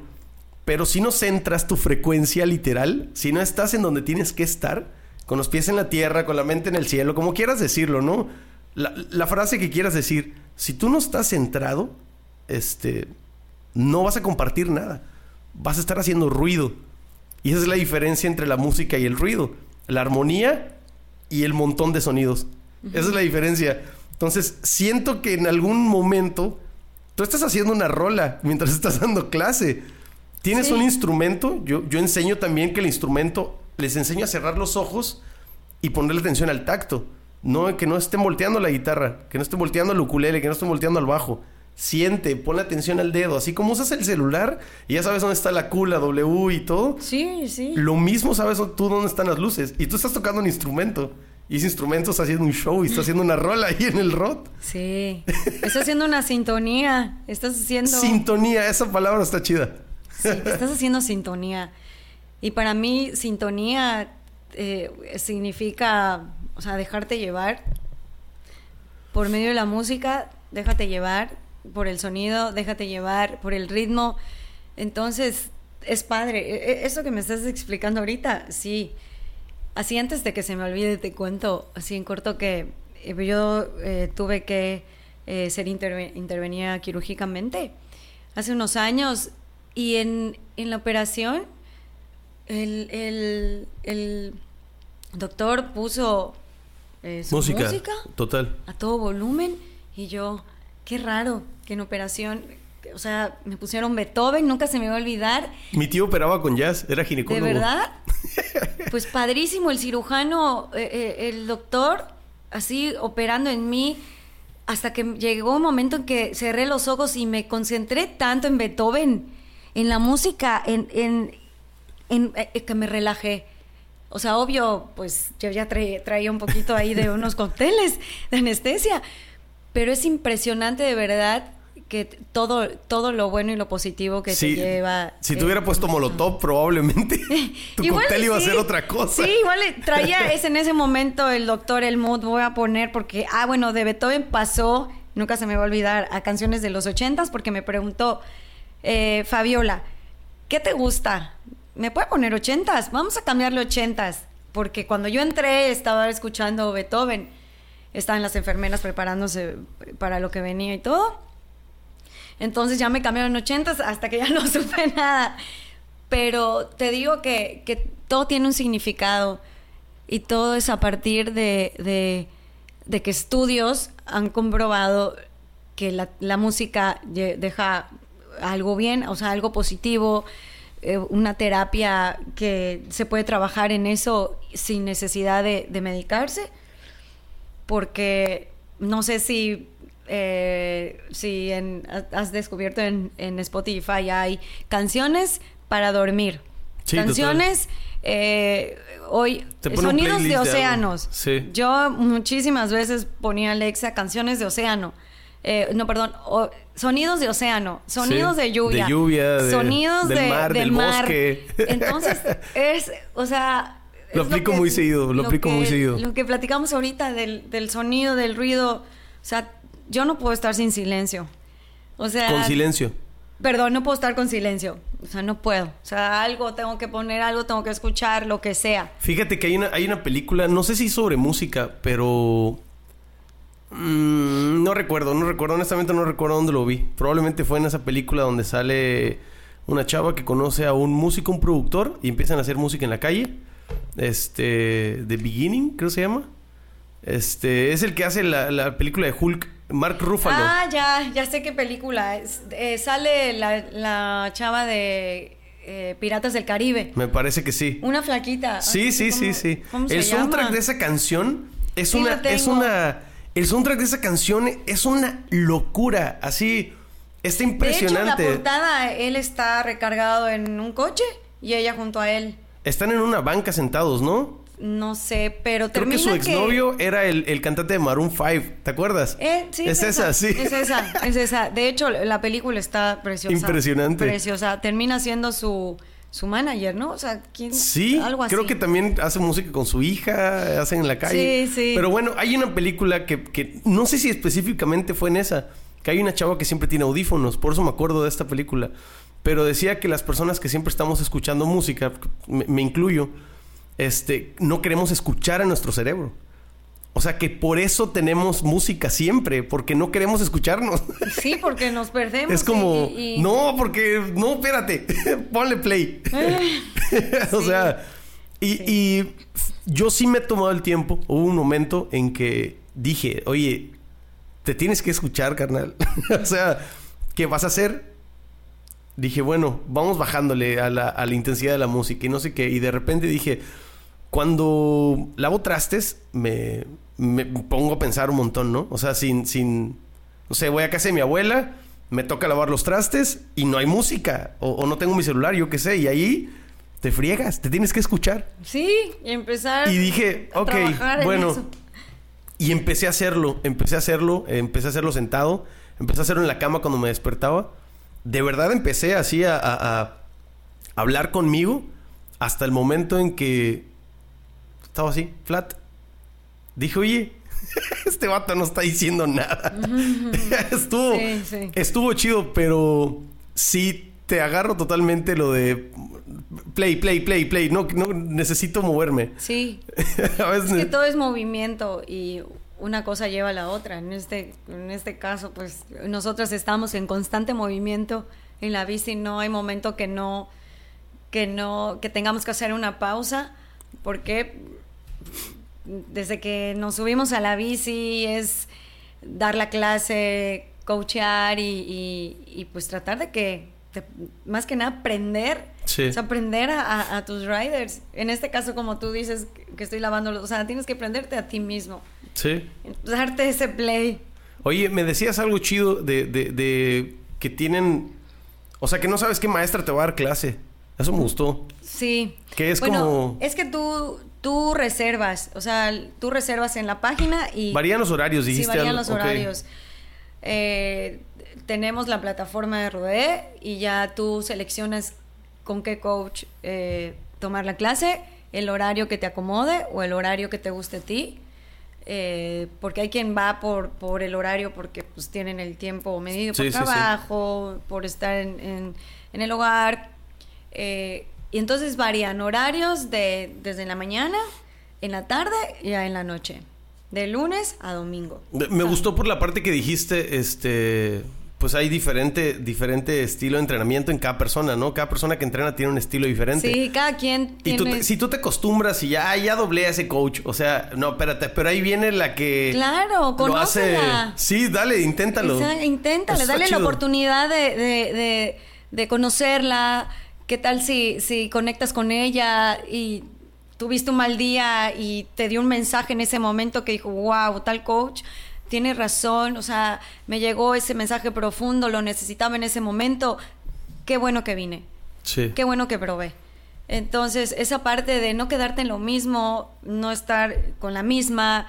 Pero si no centras tu frecuencia literal, si no estás en donde tienes que estar, con los pies en la tierra, con la mente en el cielo, como quieras decirlo, ¿no? La, la frase que quieras decir, si tú no estás centrado, este, no vas a compartir nada. Vas a estar haciendo ruido. Y esa es la diferencia entre la música y el ruido. La armonía y el montón de sonidos. Esa es la diferencia. Entonces, siento que en algún momento tú estás haciendo una rola mientras estás dando clase. Tienes Sí. un instrumento. Yo, yo enseño también que el instrumento les enseño a cerrar los ojos y ponerle atención al tacto. No, que no estén volteando la guitarra, que no estén volteando el ukulele, que no estén volteando al bajo. Siente, ponle atención al dedo. Así como usas el celular y ya sabes dónde está la Q, la W y todo. Sí, sí. Lo mismo sabes tú dónde están las luces. Y tú estás tocando un instrumento. Y ese instrumento está haciendo un show y está haciendo una rola ahí en el rot. Sí. Estás haciendo una sintonía. Estás haciendo. Sintonía, esa palabra está chida. Sí, estás haciendo sintonía. Y para mí, sintonía eh, significa, o sea, dejarte llevar por medio de la música, déjate llevar por el sonido, déjate llevar por el ritmo. Entonces, es padre. E- e- Eso que me estás explicando ahorita, sí. Así antes de que se me olvide, te cuento, así en corto, que eh, yo eh, tuve que eh, ser interve- intervenida quirúrgicamente hace unos años y en, en la operación el, el- el doctor puso eh, su Música. música Total. a todo volumen y yo, qué raro que en operación, o sea, me pusieron Beethoven, nunca se me va a olvidar. Mi tío operaba con jazz, era ¿De ginecólogo. verdad? Pues padrísimo, el cirujano, eh, eh, el doctor, así operando en mí, hasta que llegó un momento en que cerré los ojos y me concentré tanto en Beethoven, en la música, en, en, en- eh, que me relajé. O sea, obvio, pues yo ya traía, traía un poquito ahí de unos cócteles de anestesia, pero es impresionante de verdad que todo, todo lo bueno y lo positivo que Sí, te lleva. si eh, te hubiera puesto molotov, probablemente tu Igual cóctel iba a ser otra cosa. Sí, igual traía ese en ese momento el doctor el mood voy a poner porque ah bueno de Beethoven pasó nunca se me va a olvidar a canciones de los ochentas porque me preguntó eh, Fabiola ¿qué te gusta? ¿Me puede poner ochentas? Vamos a cambiarle ochentas porque cuando yo entré estaba escuchando Beethoven estaban las enfermeras preparándose para lo que venía y todo entonces ya me cambiaron ochentas hasta que ya no supe nada. Pero te digo que, que todo tiene un significado y todo es a partir de, de- que estudios han comprobado que la, la música deja algo bien, o sea, algo positivo, eh, una terapia que se puede trabajar en eso sin necesidad de, de medicarse porque no sé si eh, si en- has descubierto en, en Spotify hay canciones para dormir. Sí, canciones eh, hoy sonidos de océanos. Sí. yo muchísimas veces ponía Alexa canciones de océano eh, no, perdón, o- sonidos de océano, sonidos Sí, de lluvia, de lluvia, de- sonidos del de- mar, del bosque. Entonces, es, o sea... Lo aplico muy seguido, lo aplico que- muy seguido. Lo que platicamos ahorita del, del sonido, del ruido, o sea, yo no puedo estar sin silencio. O sea, Con silencio. Perdón, no puedo estar con silencio. O sea, no puedo. O sea, algo tengo que poner, algo tengo que escuchar, lo que sea. Fíjate que hay una, hay una película, no sé si sobre música, pero... mm, no recuerdo, no recuerdo, honestamente no recuerdo dónde lo vi. Probablemente fue en esa película donde sale una chava que conoce a un músico, un productor, y empiezan a hacer música en la calle. Este... The Beginning, creo que se llama. Este... Es el que hace la, la película de Hulk, Mark Ruffalo. Ah, ya, ya sé qué película. es. Eh, sale la, la chava de eh, Piratas del Caribe. Me parece que sí. Una flaquita. Sí, sí, sí, ¿cómo- sí. El soundtrack llama? de esa canción es Sí, una, es una, el soundtrack de esa canción es una locura, así, está De impresionante. hecho, la portada, él está recargado en un coche y ella junto a él. Están en una banca sentados, ¿no? No sé, pero Creo que termina su exnovio era el, el cantante de Maroon 5, ¿te acuerdas? Eh, sí, es esa, sí. Es esa, es esa. De hecho, la película está preciosa. Impresionante. Preciosa. Termina siendo su, su manager, ¿no? O sea, ¿quién? Sí, Algo así. creo que también hace música con su hija, hacen en la calle. Sí, sí. Pero bueno, hay una película que, que no sé si específicamente fue en esa, que hay una chava que siempre tiene audífonos, por eso me acuerdo de esta película. Pero decía que las personas que siempre estamos escuchando música, me, me incluyo, este, no queremos escuchar a nuestro cerebro. O sea que por eso tenemos música siempre, porque no queremos escucharnos. Sí, porque nos perdemos. Es como, y- y- no, porque, no, espérate, ponle play. o Sí. sea, y, Sí. y yo sí me he tomado el tiempo, hubo un momento en que dije, oye, te tienes que escuchar, carnal. o sea, ¿qué vas a hacer? Dije, bueno, vamos bajándole a la, a la intensidad de la música y no sé qué. Y de repente dije, cuando lavo trastes, me, me pongo a pensar un montón, ¿no? O sea, sin, sin, no sé, voy a casa de mi abuela, me toca lavar los trastes y no hay música. O, o no tengo mi celular, yo qué sé. Y ahí te friegas, te tienes que escuchar. Sí, y empezar. Y dije, a ok, trabajar en bueno. eso. Y empecé a hacerlo, empecé a hacerlo, empecé a hacerlo sentado, empecé a hacerlo en la cama cuando me despertaba. De verdad empecé así a, a- a hablar conmigo hasta el momento en que estaba así, flat. Dije, oye, este vato no está diciendo nada. estuvo, Sí, sí. estuvo chido, pero sí te agarro totalmente lo de play, play, play, play. No, no necesito moverme. Sí. a veces Es que todo es movimiento y una cosa lleva a la otra. En este, en este caso, pues nosotros estamos en constante movimiento en la bici. No hay momento que no, que no, que tengamos que hacer una pausa. Porque desde que nos subimos a la bici es dar la clase, coachear y, y- y, pues tratar de que, de- más que nada, aprender. Sí. O sea, aprender a, a- a tus riders. En este caso, como tú dices, que estoy lavando los... O sea, tienes que aprenderte a ti mismo. Sí. Darte ese play. Oye, me decías algo chido de, de, de que tienen... O sea, que no sabes qué maestra te va a dar clase. Eso me gustó. Sí. Que es bueno, como- Es que tú, tú reservas. O sea, tú reservas en la página y... Varían los horarios, dijiste. Sí, varían los horarios. Eh, tenemos la plataforma de Rodé y ya tú seleccionas con qué coach eh, tomar la clase, el horario que te acomode o el horario que te guste a ti. Eh, porque hay quien va por, por el horario porque pues tienen el tiempo medido por Sí, sí, sí. trabajo, por estar en, en- en el hogar. Eh, y entonces varían horarios de, desde la mañana, en la tarde y en la noche. De lunes a domingo. Me gustó por la parte que dijiste, este... Pues hay diferente, diferente estilo de entrenamiento en cada persona, ¿no? Cada persona que entrena tiene un estilo diferente. Sí, cada quien Y tú te- si tú te acostumbras y ya, ya doblé a ese coach, o sea, no, espérate, pero ahí viene la que Claro, lo hace. conócela. Sí, dale, inténtalo. Esa- inténtale, dale la oportunidad de, de- de- de conocerla. ¿Qué tal si, si conectas con ella y tuviste un mal día y te dio un mensaje en ese momento que dijo, wow, tal coach tiene razón, o sea, me llegó ese mensaje profundo, lo necesitaba en ese momento, qué bueno que vine. Sí. Qué bueno que probé. Entonces, esa parte de no quedarte en lo mismo, no estar con la misma,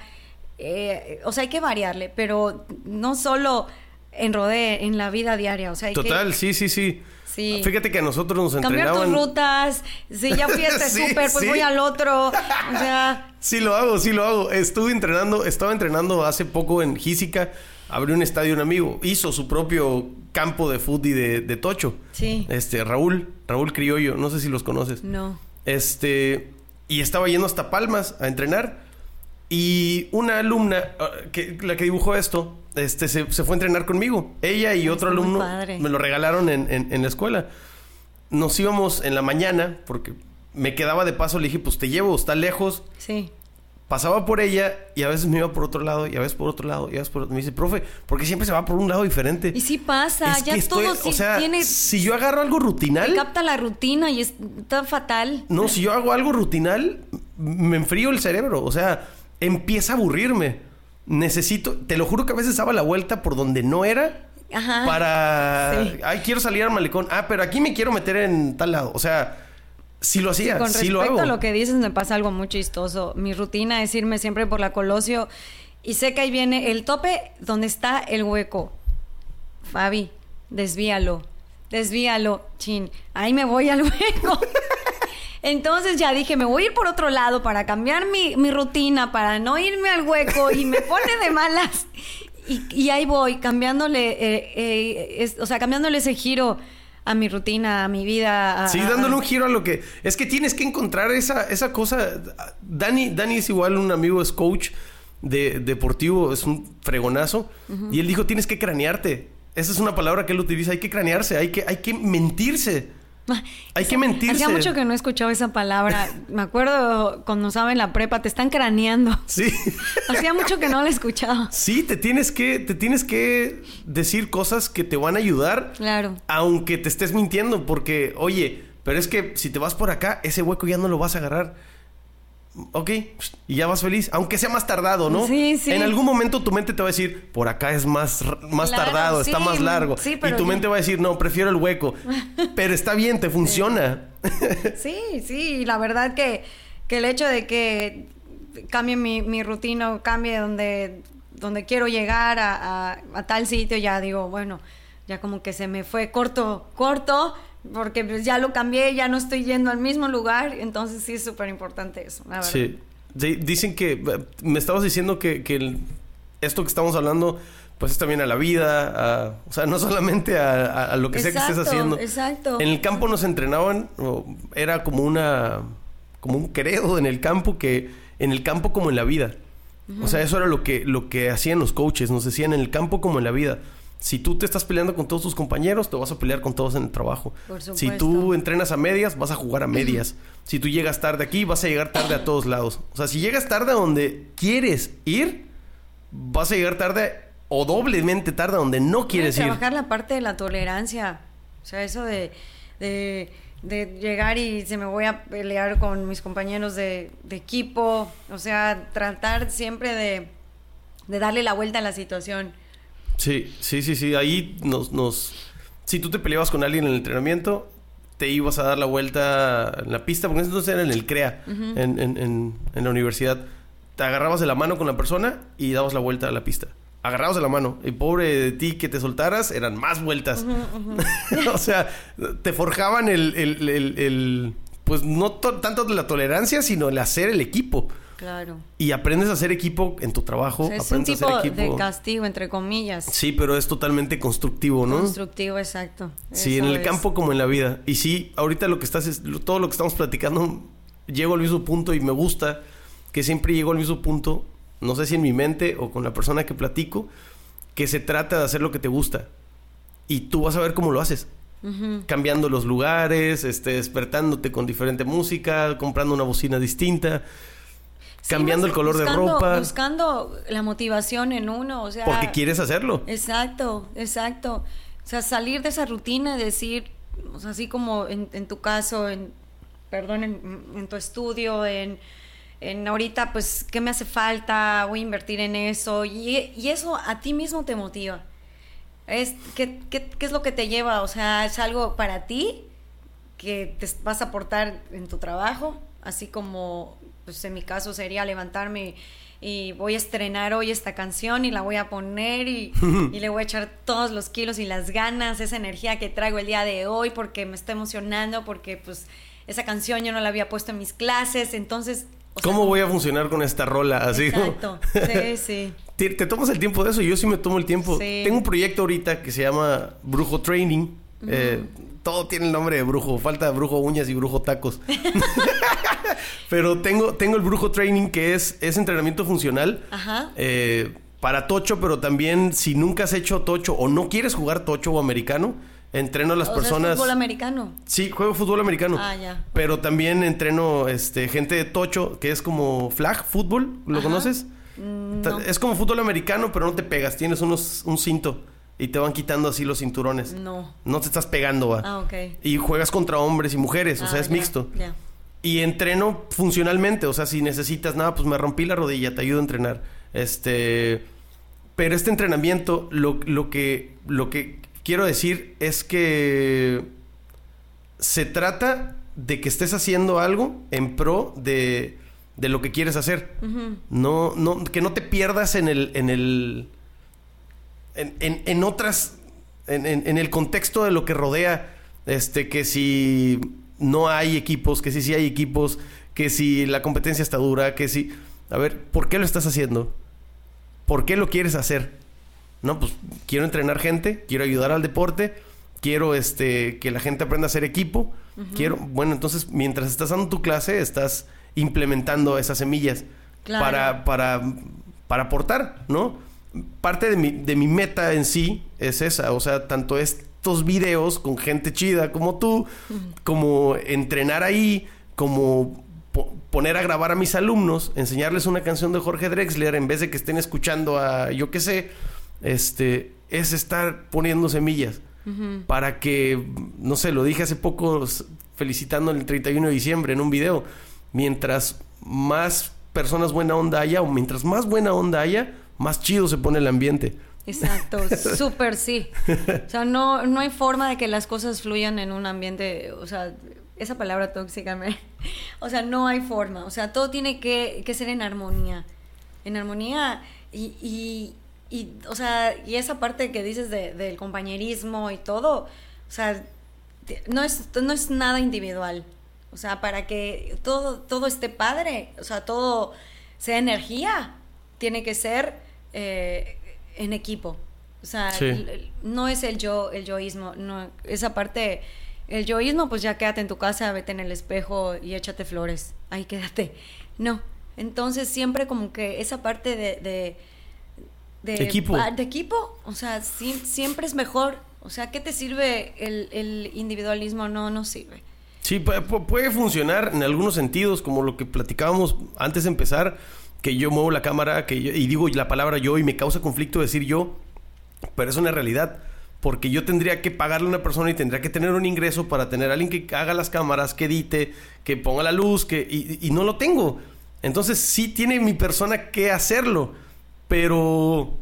eh, o sea, hay que variarle, pero no solo enrodé en la vida diaria. O sea, hay que- Total, sí, sí, sí. Sí. Fíjate que a nosotros nos cambiar entrenaban. tus rutas. Si ya fui a este Sí, súper, pues sí. voy al otro. O sea, Sí lo hago, sí lo hago. Estuve entrenando, estaba entrenando hace poco en Gísica. Abrió un estadio un amigo. Hizo su propio campo de fútbol de, de tocho. Sí. Este, Raúl, Raúl Criollo, no sé si los conoces. no. Este, y estaba yendo hasta Palmas a entrenar. Y una alumna, ah, que, la que dibujó esto, este, se, se fue a entrenar conmigo. Ella y otro Está alumno me lo regalaron en, en- en la escuela. Nos íbamos en la mañana, porque me quedaba de paso, le dije, pues te llevo, está lejos. Sí. Pasaba por ella y a veces me iba por otro lado y a veces por otro lado y a veces por otro. Me dice, profe, ¿por qué siempre se va por un lado diferente? Y sí pasa, Es ya que estoy- todo sí o sea, tiene... si yo agarro algo rutinal, capta la rutina y está fatal. no, si yo hago algo rutinal, me enfrío el cerebro. O sea, empieza a aburrirme. Necesito, te lo juro que a veces daba la vuelta por donde no era Ajá. para. Sí. Ay, quiero salir al malecón. Ah, pero aquí me quiero meter en tal lado. O sea, sí lo hacía, Con sí lo respecto hago. a lo que dices, me pasa algo muy chistoso. Mi rutina es irme siempre por la Colosio y sé que ahí viene el tope donde está el hueco. Fabi, desvíalo, desvíalo, chin. Ahí me voy al hueco. Entonces ya dije, me voy a ir por otro lado para cambiar mi, mi rutina, para no irme al hueco y me pone de malas. Y, y ahí voy, cambiándole, eh, eh, es- o sea, cambiándole ese giro a mi rutina, a mi vida. a- Sí, dándole un giro a lo que... Es que tienes que encontrar esa, esa cosa... Dani, Dani es igual un amigo, es coach de, deportivo, es un fregonazo. Y él dijo, tienes que cranearte. Esa es una palabra que él utiliza. Hay que cranearse, hay que, hay que mentirse. Hay que mentirse. Hacía mucho que no escuchaba esa palabra. Me acuerdo cuando estaba en la prepa, te están craneando. Sí. Hacía mucho que no la escuchaba. Sí, te tienes que, te tienes que decir cosas que te van a ayudar. Claro. Aunque te estés mintiendo, porque, oye, pero es que si te vas por acá, ese hueco ya no lo vas a agarrar. Ok, y ya vas feliz, aunque sea más tardado, ¿no? Sí, sí. En algún momento tu mente te va a decir, por acá es más, más Claro, tardado, está más largo. sí, y pero tu ya- mente va a decir, no, prefiero el hueco. pero está bien, te funciona. Sí, sí, y la verdad que, que el hecho de que cambie mi, mi rutina, cambie donde, donde quiero llegar a, a- a tal sitio, ya digo, bueno, ya como que se me fue corto, corto, porque pues ya lo cambié, ya no estoy yendo al mismo lugar, entonces sí es súper importante eso, la verdad. Sí. Dicen que, me estabas diciendo que, que el- esto que estamos hablando, pues es también a la vida, a- o sea, no solamente a, a- a lo que sea que estés Exacto, haciendo. exacto. En el campo nos entrenaban, era como una, como un credo en el campo que, en el campo como en la vida. O sea, eso era lo que, lo que hacían los coaches, nos decían en el campo como en la vida. Si tú te estás peleando con todos tus compañeros, te vas a pelear con todos en el trabajo. Por Si tú entrenas a medias, vas a jugar a medias. Si tú llegas tarde aquí, vas a llegar tarde a todos lados. O sea, si llegas tarde a donde quieres ir, vas a llegar tarde o doblemente tarde a donde no quieres ir. trabajar la parte de la tolerancia. O sea, eso de, de, de llegar y se me voy a pelear con mis compañeros de, de equipo. O sea, tratar siempre de, de darle la vuelta a la situación. Sí, sí, sí, sí. Ahí nos, nos... Si tú te peleabas con alguien en el entrenamiento, te ibas a dar la vuelta en la pista, porque entonces era en el CREA, en, en- en- en la universidad. Te agarrabas de la mano con la persona y dabas la vuelta a la pista. Agarrabas de la mano. Y pobre de ti que te soltaras, eran más vueltas. o sea, te forjaban el... el- el- el- pues no to- tanto de la tolerancia, sino el hacer el equipo. Claro. Y aprendes a hacer equipo en tu trabajo. O sea, es un a tipo hacer equipo. de castigo, entre comillas. Sí, pero es totalmente constructivo, ¿no? Constructivo, exacto. Sí, Eso en el es. campo como en la vida. Y sí, ahorita lo que estás es, todo lo que estamos platicando, llego al mismo punto y me gusta que siempre llego al mismo punto, no sé si en mi mente o con la persona que platico, que se trata de hacer lo que te gusta. Y tú vas a ver cómo lo haces. Cambiando los lugares, este, despertándote con diferente música, comprando una bocina distinta, cambiando el color buscando- de ropa, Buscando la motivación en uno, o sea... porque quieres hacerlo. Exacto, exacto. O sea, salir de esa rutina y decir, o sea, así como en, en tu caso, en, perdón, en, en tu estudio, en, en ahorita, pues, ¿qué me hace falta? Voy a invertir en eso. Y, y eso a ti mismo te motiva. Es, ¿qué, qué, qué es lo que te lleva? O sea, es algo para ti que te vas a aportar en tu trabajo, así como, pues en mi caso sería levantarme y voy a estrenar hoy esta canción y la voy a poner y, y, le voy a echar todos los kilos y las ganas, esa energía que traigo el día de hoy porque me está emocionando, porque pues esa canción yo no la había puesto en mis clases, entonces... ¿Cómo voy a funcionar con esta rola? Así, exacto, sí, sí. ¿Te, tomas el tiempo de eso? Yo sí me tomo el tiempo. Tengo un proyecto ahorita que se llama Brujo Training. Eh, todo tiene el nombre de brujo. Falta brujo uñas y brujo tacos. Pero tengo, tengo el brujo training que es, es entrenamiento funcional. Eh, para tocho, pero también si nunca has hecho tocho o no quieres jugar tocho o americano, entreno a las personas. ¿Es fútbol americano? Sí, juego fútbol americano. Ah, ya. Pero también entreno este, gente de tocho, que es como flag fútbol. ¿Lo conoces? Mm, es como fútbol americano, pero no te pegas. Tienes unos, un cinto. Y te van quitando así los cinturones. No. No te estás pegando, va. Ah, ok. Y juegas contra hombres y mujeres, o sea, ah, es mixto. Ya. Y entreno funcionalmente, o sea, si necesitas nada, pues me rompí la rodilla, te ayudo a entrenar. Este. Pero este entrenamiento, lo, lo que, lo que quiero decir es que se trata de que estés haciendo algo en pro de, de lo que quieres hacer. no, no, que no te pierdas en el, en el en, otras, en, el contexto de lo que rodea, este, que si no hay equipos, que si sí hay equipos, que si la competencia está dura, que si... A ver, ¿por qué lo estás haciendo? ¿Por qué lo quieres hacer? No, pues quiero entrenar gente, quiero ayudar al deporte, quiero este, que la gente aprenda a ser equipo, quiero... Bueno, entonces, mientras estás dando tu clase, estás implementando esas semillas para, para, para aportar, ¿no? Parte de mi, de mi meta en sí es esa, o sea, tanto estos videos con gente chida como tú, como entrenar ahí, como poner a grabar a mis alumnos, enseñarles una canción de Jorge Drexler en vez de que estén escuchando a yo qué sé, este, es estar poniendo semillas. Para que, no sé, lo dije hace poco felicitando el 31 de diciembre en un video, mientras más personas buena onda haya o mientras más buena onda haya, más chido se pone el ambiente. Exacto, súper sí. O sea, no, no hay forma de que las cosas fluyan en un ambiente, o sea, esa palabra tóxica me... O sea, no hay forma. O sea, todo tiene que, que ser en armonía. En armonía y, y, y, o sea, y esa parte que dices de, del compañerismo y todo, o sea, no es, no es nada individual. O sea, para que todo, todo esté padre, o sea, todo sea energía, tiene que ser eh, en equipo. O sea, no es el yo, el yoísmo, no, esa parte, el yoísmo, pues ya quédate en tu casa, vete en el espejo y échate flores, ahí quédate. No, entonces siempre como que esa parte de, de, equipo. de equipo, o sea, siempre es mejor. O sea, ¿qué te sirve el, el individualismo? No, no sirve. Sí, puede funcionar en algunos sentidos, como lo que platicábamos antes de empezar que yo muevo la cámara que y digo la palabra yo y me causa conflicto decir yo, pero es una realidad. Porque yo tendría que pagarle a una persona y tendría que tener un ingreso para tener a alguien que haga las cámaras, que edite, que ponga la luz, que y, no lo tengo. Entonces sí tiene mi persona que hacerlo. Pero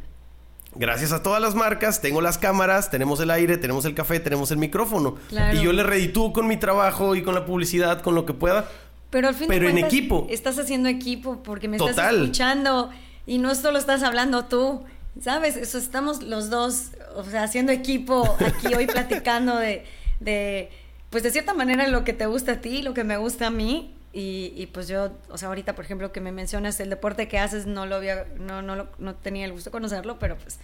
gracias a todas las marcas, tengo las cámaras, tenemos el aire, tenemos el café, tenemos el micrófono. Y yo le reditúo con mi trabajo y con la publicidad, con lo que pueda. Pero al fin Pero en equipo. Estás haciendo equipo porque me estás escuchando y no solo estás hablando tú. ¿Sabes? Eso estamos los dos, o sea, haciendo equipo aquí hoy platicando de, de, pues de cierta manera lo que te gusta a ti, lo que me gusta a mí. Y, y, pues yo, o sea, ahorita, por ejemplo, que me mencionas el deporte que haces, no lo había, no, no, no tenía el gusto de conocerlo, pero pues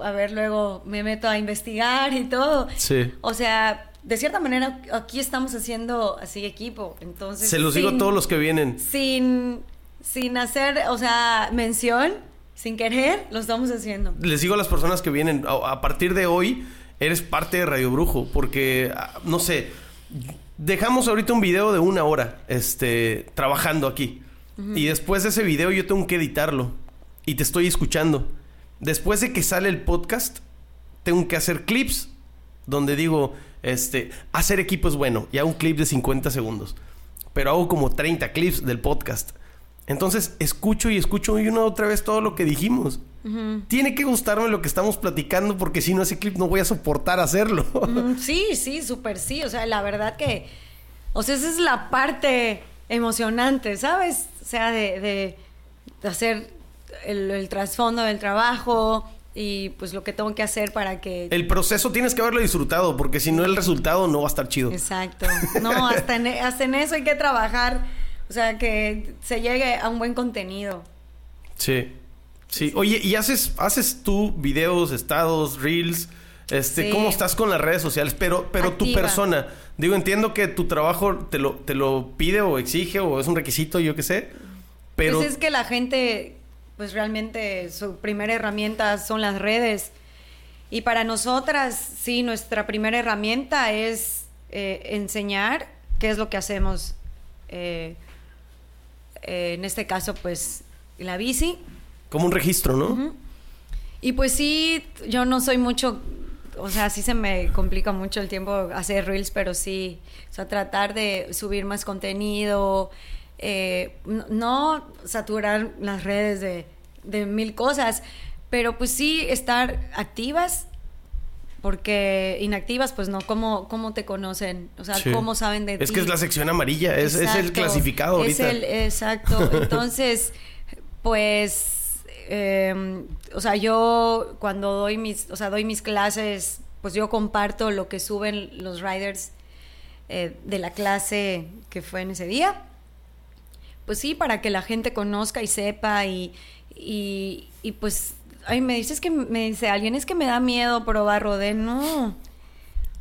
a ver, luego me meto a investigar y todo. Sí. O sea, de cierta manera aquí estamos haciendo así equipo, entonces... Se los digo a todos los que vienen. Sin, sin hacer, o sea, mención, sin querer, lo estamos haciendo. Les digo a las personas que vienen, a, partir de hoy eres parte de Radio Brujo, porque, ah, no sé, dejamos ahorita un video de una hora, este, trabajando aquí. Y después de ese video yo tengo que editarlo. Y te estoy escuchando. Después de que sale el podcast, tengo que hacer clips donde digo, este, hacer equipo es bueno y hago un clip de 50 segundos. Pero hago como 30 clips del podcast. Entonces escucho y escucho y una otra vez todo lo que dijimos. Tiene que gustarme lo que estamos platicando porque si no ese clip no voy a soportar hacerlo. Sí, sí, súper sí. O sea, la verdad que... O sea, esa es la parte emocionante, ¿sabes? O sea, de, hacer el, el trasfondo del trabajo y pues lo que tengo que hacer para que... El proceso tienes que haberlo disfrutado porque si no el resultado no va a estar chido. Exacto. No, hasta en, hasta en eso hay que trabajar. O sea, que se llegue a un buen contenido. Sí. Sí. Oye, ¿y haces, haces tú videos, estados, reels? Este, Sí. ¿cómo estás con las redes sociales? Pero, pero tu persona, digo, entiendo que tu trabajo te lo, te lo pide o exige o es un requisito, yo qué sé. Pero Pues es que la gente, pues realmente su primera herramienta son las redes. Y para nosotras, sí, nuestra primera herramienta es eh, enseñar qué es lo que hacemos. eh, eh, en este caso, pues, la bici. como un registro, ¿no? Y pues sí, yo no soy mucho, o sea, sí se me complica mucho el tiempo hacer reels, pero sí, o sea, tratar de subir más contenido, eh, no saturar las redes de, de mil cosas, pero pues sí estar activas, porque inactivas, pues no, ¿cómo, cómo te conocen? O sea, Sí. ¿cómo saben de ti? Es que es la sección amarilla, es, es el clasificado Es ahorita. el- exacto. Entonces, pues, eh, o sea, yo cuando doy mis, o sea, doy mis clases, pues yo comparto lo que suben los riders eh, de la clase que fue en ese día. Pues sí, para que la gente conozca y sepa y, y, y pues, ay, me dices que me dice alguien, es que me da miedo probar rodé. No.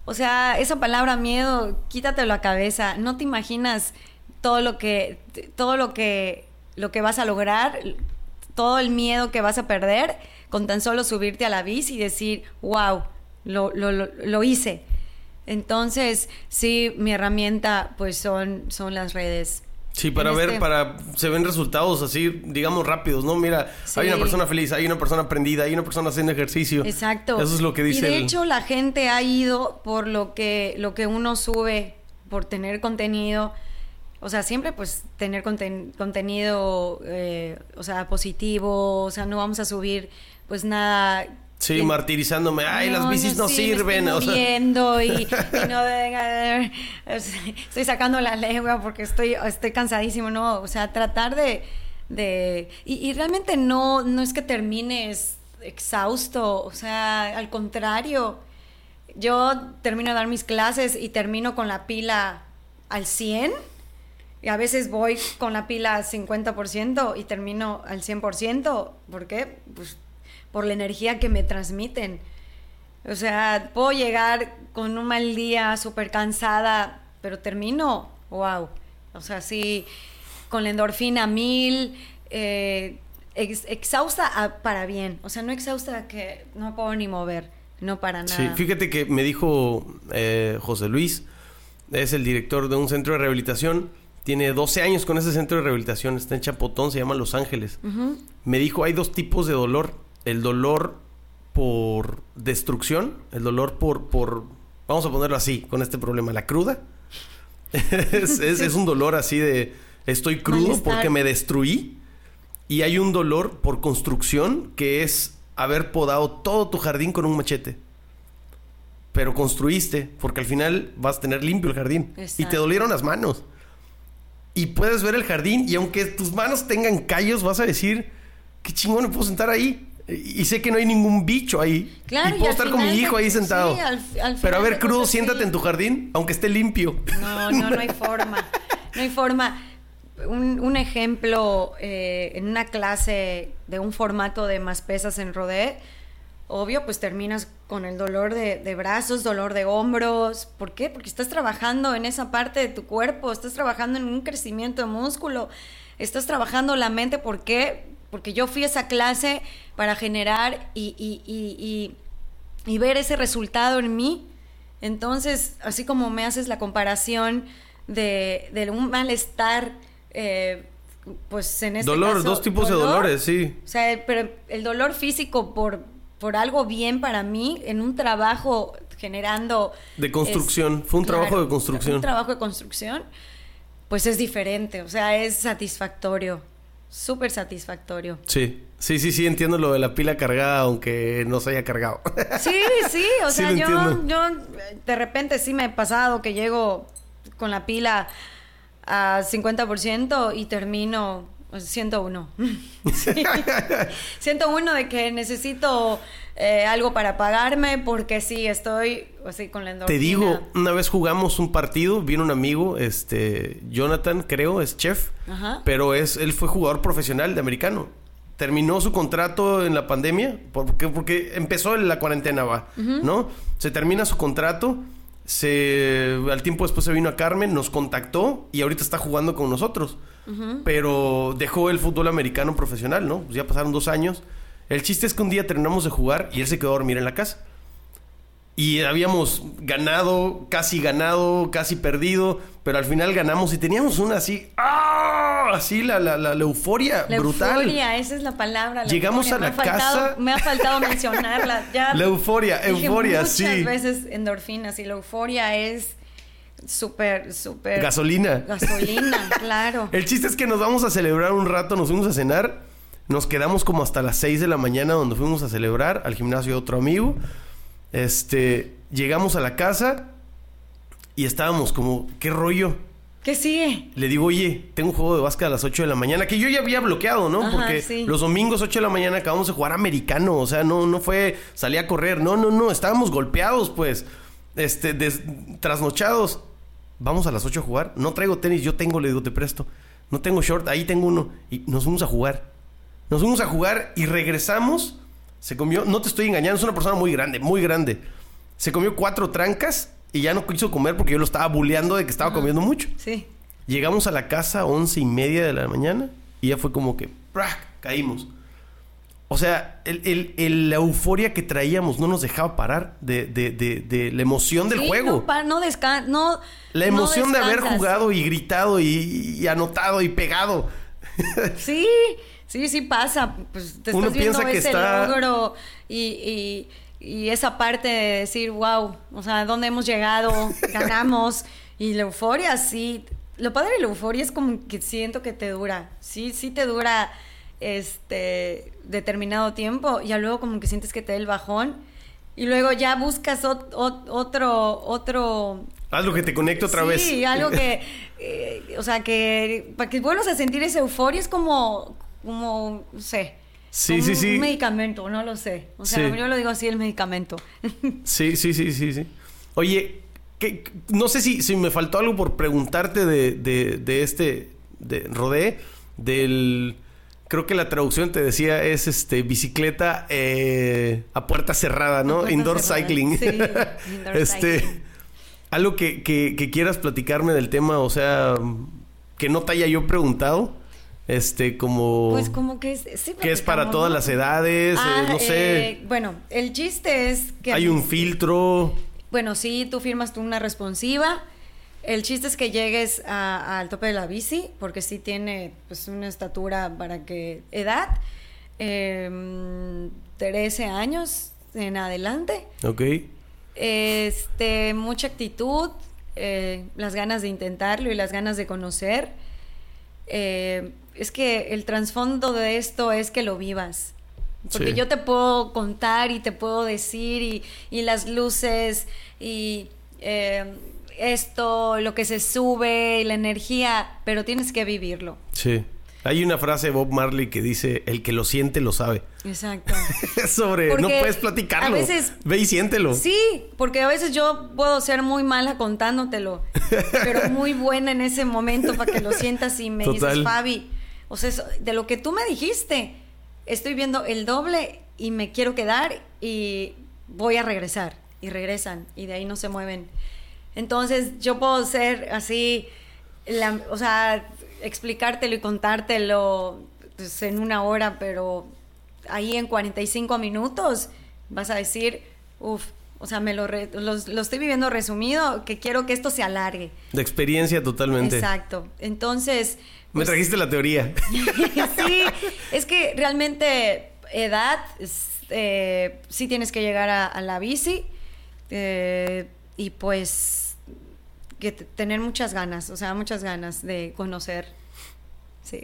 O sea, esa palabra miedo, quítatelo la cabeza. No te imaginas todo lo que, todo lo que, lo que vas a lograr, todo el miedo que vas a perder con tan solo subirte a la bici y decir, wow, lo, lo, lo, lo hice. Entonces, sí, mi herramienta, pues son, son las redes. Sí, para En ver, este- para se ven resultados así, digamos, rápidos, ¿no? Mira, hay una persona feliz, hay una persona prendida, hay una persona haciendo ejercicio. Exacto. Eso es lo que dice Y de el- hecho la gente ha ido por lo que, lo que uno sube, por tener contenido. O sea, siempre pues tener conten- contenido, eh, o sea, positivo. O sea, no vamos a subir pues nada... Sí, martirizándome, ay, las bicis no, sí, me sirven. estoy o sea, muriendo y, y no venga, estoy sacando la lengua porque estoy, estoy cansadísimo, no, o sea, tratar de, de y, y realmente no, no es que termines exhausto, o sea, al contrario, yo termino de dar mis clases y termino con la pila al 100 y a veces voy con la pila al 50% y termino al 100%. ¿Por qué? Pues por la energía que me transmiten. O sea, puedo llegar con un mal día, súper cansada, pero termino, wow. O sea, sí, con la endorfina mil, eh, ex- exhausta a- para bien. O sea, no exhausta que no puedo ni mover, no para nada. Sí, fíjate que me dijo eh, José Luis, es el director de un centro de rehabilitación, tiene 12 años con ese centro de rehabilitación, está en Chapotón, se llama Los Ángeles. Me dijo, hay dos tipos de dolor, el dolor por destrucción, el dolor por, por vamos a ponerlo así, con este problema, la cruda. es, es- es un dolor así de, estoy crudo Malestar. porque me destruí. Y hay un dolor por construcción que es haber podado todo tu jardín con un machete. Pero construiste, porque al final vas a tener limpio el jardín. Y te dolieron las manos. Y puedes ver el jardín y aunque tus manos tengan callos, vas a decir, qué chingón me puedo sentar ahí. Y sé que no hay ningún bicho ahí. Claro, y puedo estar con mi hijo ahí sentado. sí, al- al Pero a ver, crudo, siéntate sí. en tu jardín, aunque esté limpio. No, no, no hay forma. No hay forma. Un, un ejemplo, eh, en una clase de un formato de más pesas en rodé, obvio, pues terminas con el dolor de, de brazos, dolor de hombros. ¿Por qué? Porque estás trabajando en esa parte de tu cuerpo, estás trabajando en un crecimiento de músculo, estás trabajando la mente. ¿Por qué? Porque yo fui a esa clase para generar y, y- y- y- ver ese resultado en mí. Entonces, así como me haces la comparación de, de un malestar, eh, pues en este Dolor, caso, dos tipos de dolor, dolores, sí. O sea, pero el dolor físico por, por algo bien para mí, en un trabajo generando... De construcción, fue un trabajo de construcción. Un trabajo de construcción, pues es diferente, o sea, es satisfactorio, súper satisfactorio. Sí, sí, sí, sí, entiendo lo de la pila cargada, aunque no se haya cargado. Sí, sí, o Sí, sea, yo, yo de repente sí me he pasado que llego con la pila a 50% y termino 101. Sí. 101 de que necesito eh, algo para pagarme porque sí, estoy así con la endorfina. Te digo, una vez jugamos un partido, vino un amigo, este, Jonathan, creo, es chef, Ajá. pero es, él fue jugador profesional de americano. Terminó su contrato en la pandemia, porque, porque empezó en la cuarentena, va, ¿no? Se termina su contrato, se, al tiempo después se vino a Carmen, nos contactó y ahorita está jugando con nosotros. Pero dejó el fútbol americano profesional, ¿no? Pues ya pasaron dos años. El chiste es que un día terminamos de jugar y él se quedó a dormir en la casa. Y habíamos ganado, casi ganado, casi perdido, pero al final ganamos y teníamos una así, ¡ah! Así la, la, la, la euforia La brutal. euforia, esa es la palabra. la Llegamos euforia. a Me la faltado- casa- me ha faltado mencionarla. Ya La euforia, dije euforia, muchas sí. veces endorfinas y la euforia es súper, súper... Gasolina. Gasolina, claro. El chiste es que nos vamos a celebrar un rato, nos fuimos a cenar, nos quedamos como hasta las 6 de la mañana donde fuimos a celebrar al gimnasio de otro amigo. Este, llegamos a la casa y estábamos como, ¿qué rollo? ¿Qué sigue? Le digo, oye, tengo un juego de básquet a las 8 de la mañana, que yo ya había bloqueado, ¿no? Ajá, Porque sí. los domingos 8 de la mañana acabamos de jugar americano, o sea, no, no fue salí a correr, no, no, no, estábamos golpeados, pues, este, des- trasnochados. Vamos a las 8 a jugar, no traigo tenis, yo tengo, le digo, te presto. No tengo short, ahí tengo uno. Y nos fuimos a jugar. Nos fuimos a jugar y regresamos. Se comió, no te estoy engañando, es una persona muy grande, muy grande. Se comió cuatro trancas y ya no quiso comer porque yo lo estaba bulleando de que estaba comiendo mucho. Sí. Llegamos a la casa a once y media de la mañana y ya fue como que ¡prac! caímos. O sea, el, el- el- la euforia que traíamos no nos dejaba parar de, de- de- de la emoción del Sí, juego. No, no la no emoción de haber jugado y gritado y, y anotado y pegado. Sí, sí, sí pasa. Pues te Uno estás viendo piensa que ese está- logro y, y- y esa parte de decir, wow, o sea, ¿dónde hemos llegado? Ganamos. y la euforia, sí. Lo padre de la euforia es como que siento que te dura. Sí, sí te dura este determinado tiempo. Y ya luego como que sientes que te da el bajón. Y luego ya buscas ot- ot- otro, otro Algo que te conecte otra sí, vez. Sí, algo que, eh, o sea, que para que vuelvas a sentir esa euforia es como, como, no sé. Sí, como sí, un sí. medicamento, no lo sé. O sea, Sí. yo lo digo así, el medicamento. Sí, sí, sí, sí, sí. Oye, ¿qué- no sé si, si me faltó algo por preguntarte de, de, de este, de Rodé, del... Creo que la traducción te decía es este bicicleta eh, a puerta cerrada, ¿no? Puerta Indoor cerrada. cycling. Sí, indoor este, cycling. algo que, que- que quieras platicarme del tema, o sea, que no te haya yo preguntado, este, como, Pues como que es... sí, que es para todas las edades, eh, Ah, no sé, eh, bueno, el chiste es que... hay un filtro. Bueno, sí, tú firmas tú una responsiva. El chiste es que llegues al tope de la bici, porque sí tiene pues una estatura para que... Edad, em, 13 años en adelante. Ok. Este, mucha actitud, eh, las ganas de intentarlo y las ganas de conocer. Eh, es que el trasfondo de esto es que lo vivas. Porque Sí. yo te puedo contar y te puedo decir y, y las luces y eh, esto, lo que se sube y la energía, pero tienes que vivirlo. Sí. Hay una frase de Bob Marley que dice, el que lo siente lo sabe. Exacto. Sobre, no puedes platicarlo. a veces- Ve y siéntelo. Sí, porque a veces yo puedo ser muy mala contándotelo, pero muy buena en ese momento para que lo sientas y me Total. dices, Fabi, o sea, eso- de lo que tú me dijiste, estoy viendo el doble y me quiero quedar y voy a regresar. Y regresan y de ahí no se mueven. Entonces yo puedo ser así, la- o sea, explicártelo y contártelo pues, en una hora, pero ahí en 45 minutos vas a decir, uff, o sea, me lo, re- los- lo estoy viviendo resumido, que quiero que esto se alargue. De experiencia totalmente. Exacto. Entonces... Me pues, trajiste la teoría. sí, es que realmente edad, eh, sí tienes que llegar a, a la bici eh, y pues que tener muchas ganas, o sea, muchas ganas de conocer. Sí.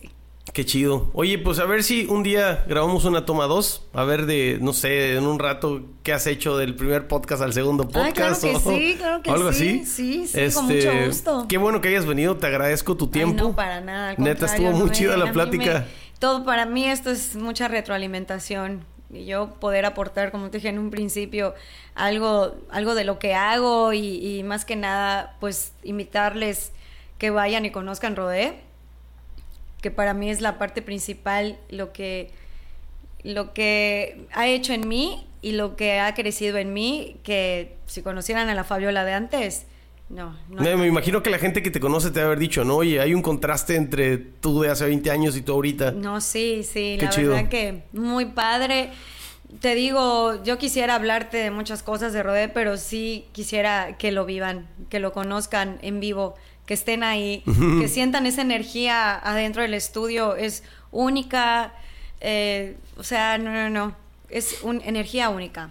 Qué chido. Oye, pues a ver si un día grabamos una toma dos. A ver de, no sé, en un rato, qué has hecho del primer podcast al segundo podcast. claro que o, sí, claro que o algo sí. así. Sí, sí, con mucho gusto. Qué bueno que hayas venido. Te agradezco tu tiempo. Ay, no, para nada. al Neta, estuvo muy no, chida la plática. me- todo para mí esto es mucha retroalimentación. Y yo poder aportar, como te dije en un principio, algo, algo de lo que hago y, más que nada, pues invitarles que vayan y conozcan Rodé, que para mí es la parte principal, lo que, lo que ha hecho en mí y lo que ha crecido en mí, que si conocieran a la Fabiola de antes, no, no. Me, me imagino que la gente que te conoce te va a haber dicho, no, oye, hay un contraste entre tú de hace 20 años y tú ahorita. No, sí, sí, Qué la chido. verdad que muy padre. Te digo, yo quisiera hablarte de muchas cosas de Rodé, pero sí quisiera que lo vivan, que lo conozcan en vivo, que estén ahí, que sientan esa energía adentro del estudio. Es única, eh, o sea, no, no, no, es una energía única.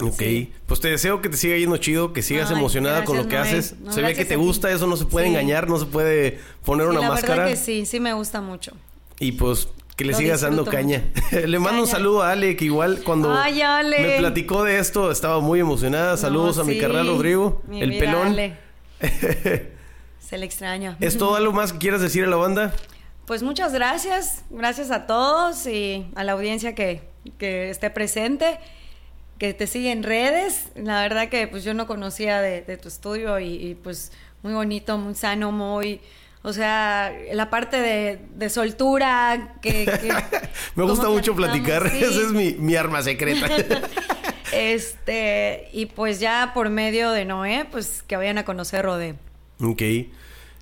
Ok, Sí. pues te deseo que te siga yendo chido, que sigas Ay, emocionada con lo que Noé. haces. No, se ve que te gusta, eso no se puede Sí. engañar, no se puede poner Sí, una la máscara. verdad que sí, sí me gusta mucho. Y pues que le Lo sigas dando caña. le mando un saludo a Ale, que igual cuando Ay, Ale. me platicó de esto estaba muy emocionada. Saludos No, a mi carnal Rodrigo, mi el vida, pelón. Ale. Se le extraña. ¿Es todo algo más que quieras decir a la banda? Pues muchas gracias, gracias a todos y a la audiencia que, que esté presente, que te sigue en redes. La verdad que pues yo no conocía de, de tu estudio y, y, pues muy bonito, muy sano, muy... O sea, la parte de, de soltura que... que- Me gusta mucho platicar, sí. esa es mi, mi arma secreta. Este, y pues ya por medio de Noé, pues que vayan a conocer Rodé. ok.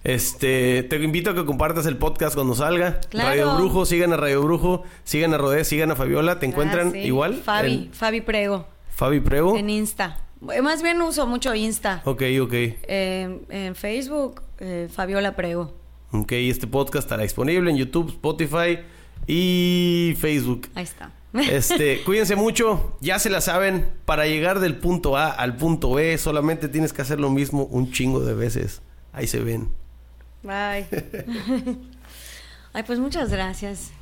Este, te invito a que compartas el podcast cuando salga. Claro. Radio Brujo, sigan a Radio Brujo, sigan a Rodé, sigan a Fabiola. ¿Te encuentran Ah, sí. igual? Fabi, En Fabi Prego, Fabi Prego. en Insta. Más bien uso mucho Insta. Ok, ok. Eh, en Facebook, eh, Fabiola Prego. Ok, este podcast estará disponible en YouTube, Spotify y Facebook. Ahí está. Este, cuídense mucho, ya se la saben, para llegar del punto A al punto B solamente tienes que hacer lo mismo un chingo de veces. Ahí se ven. Bye. Ay, pues muchas gracias.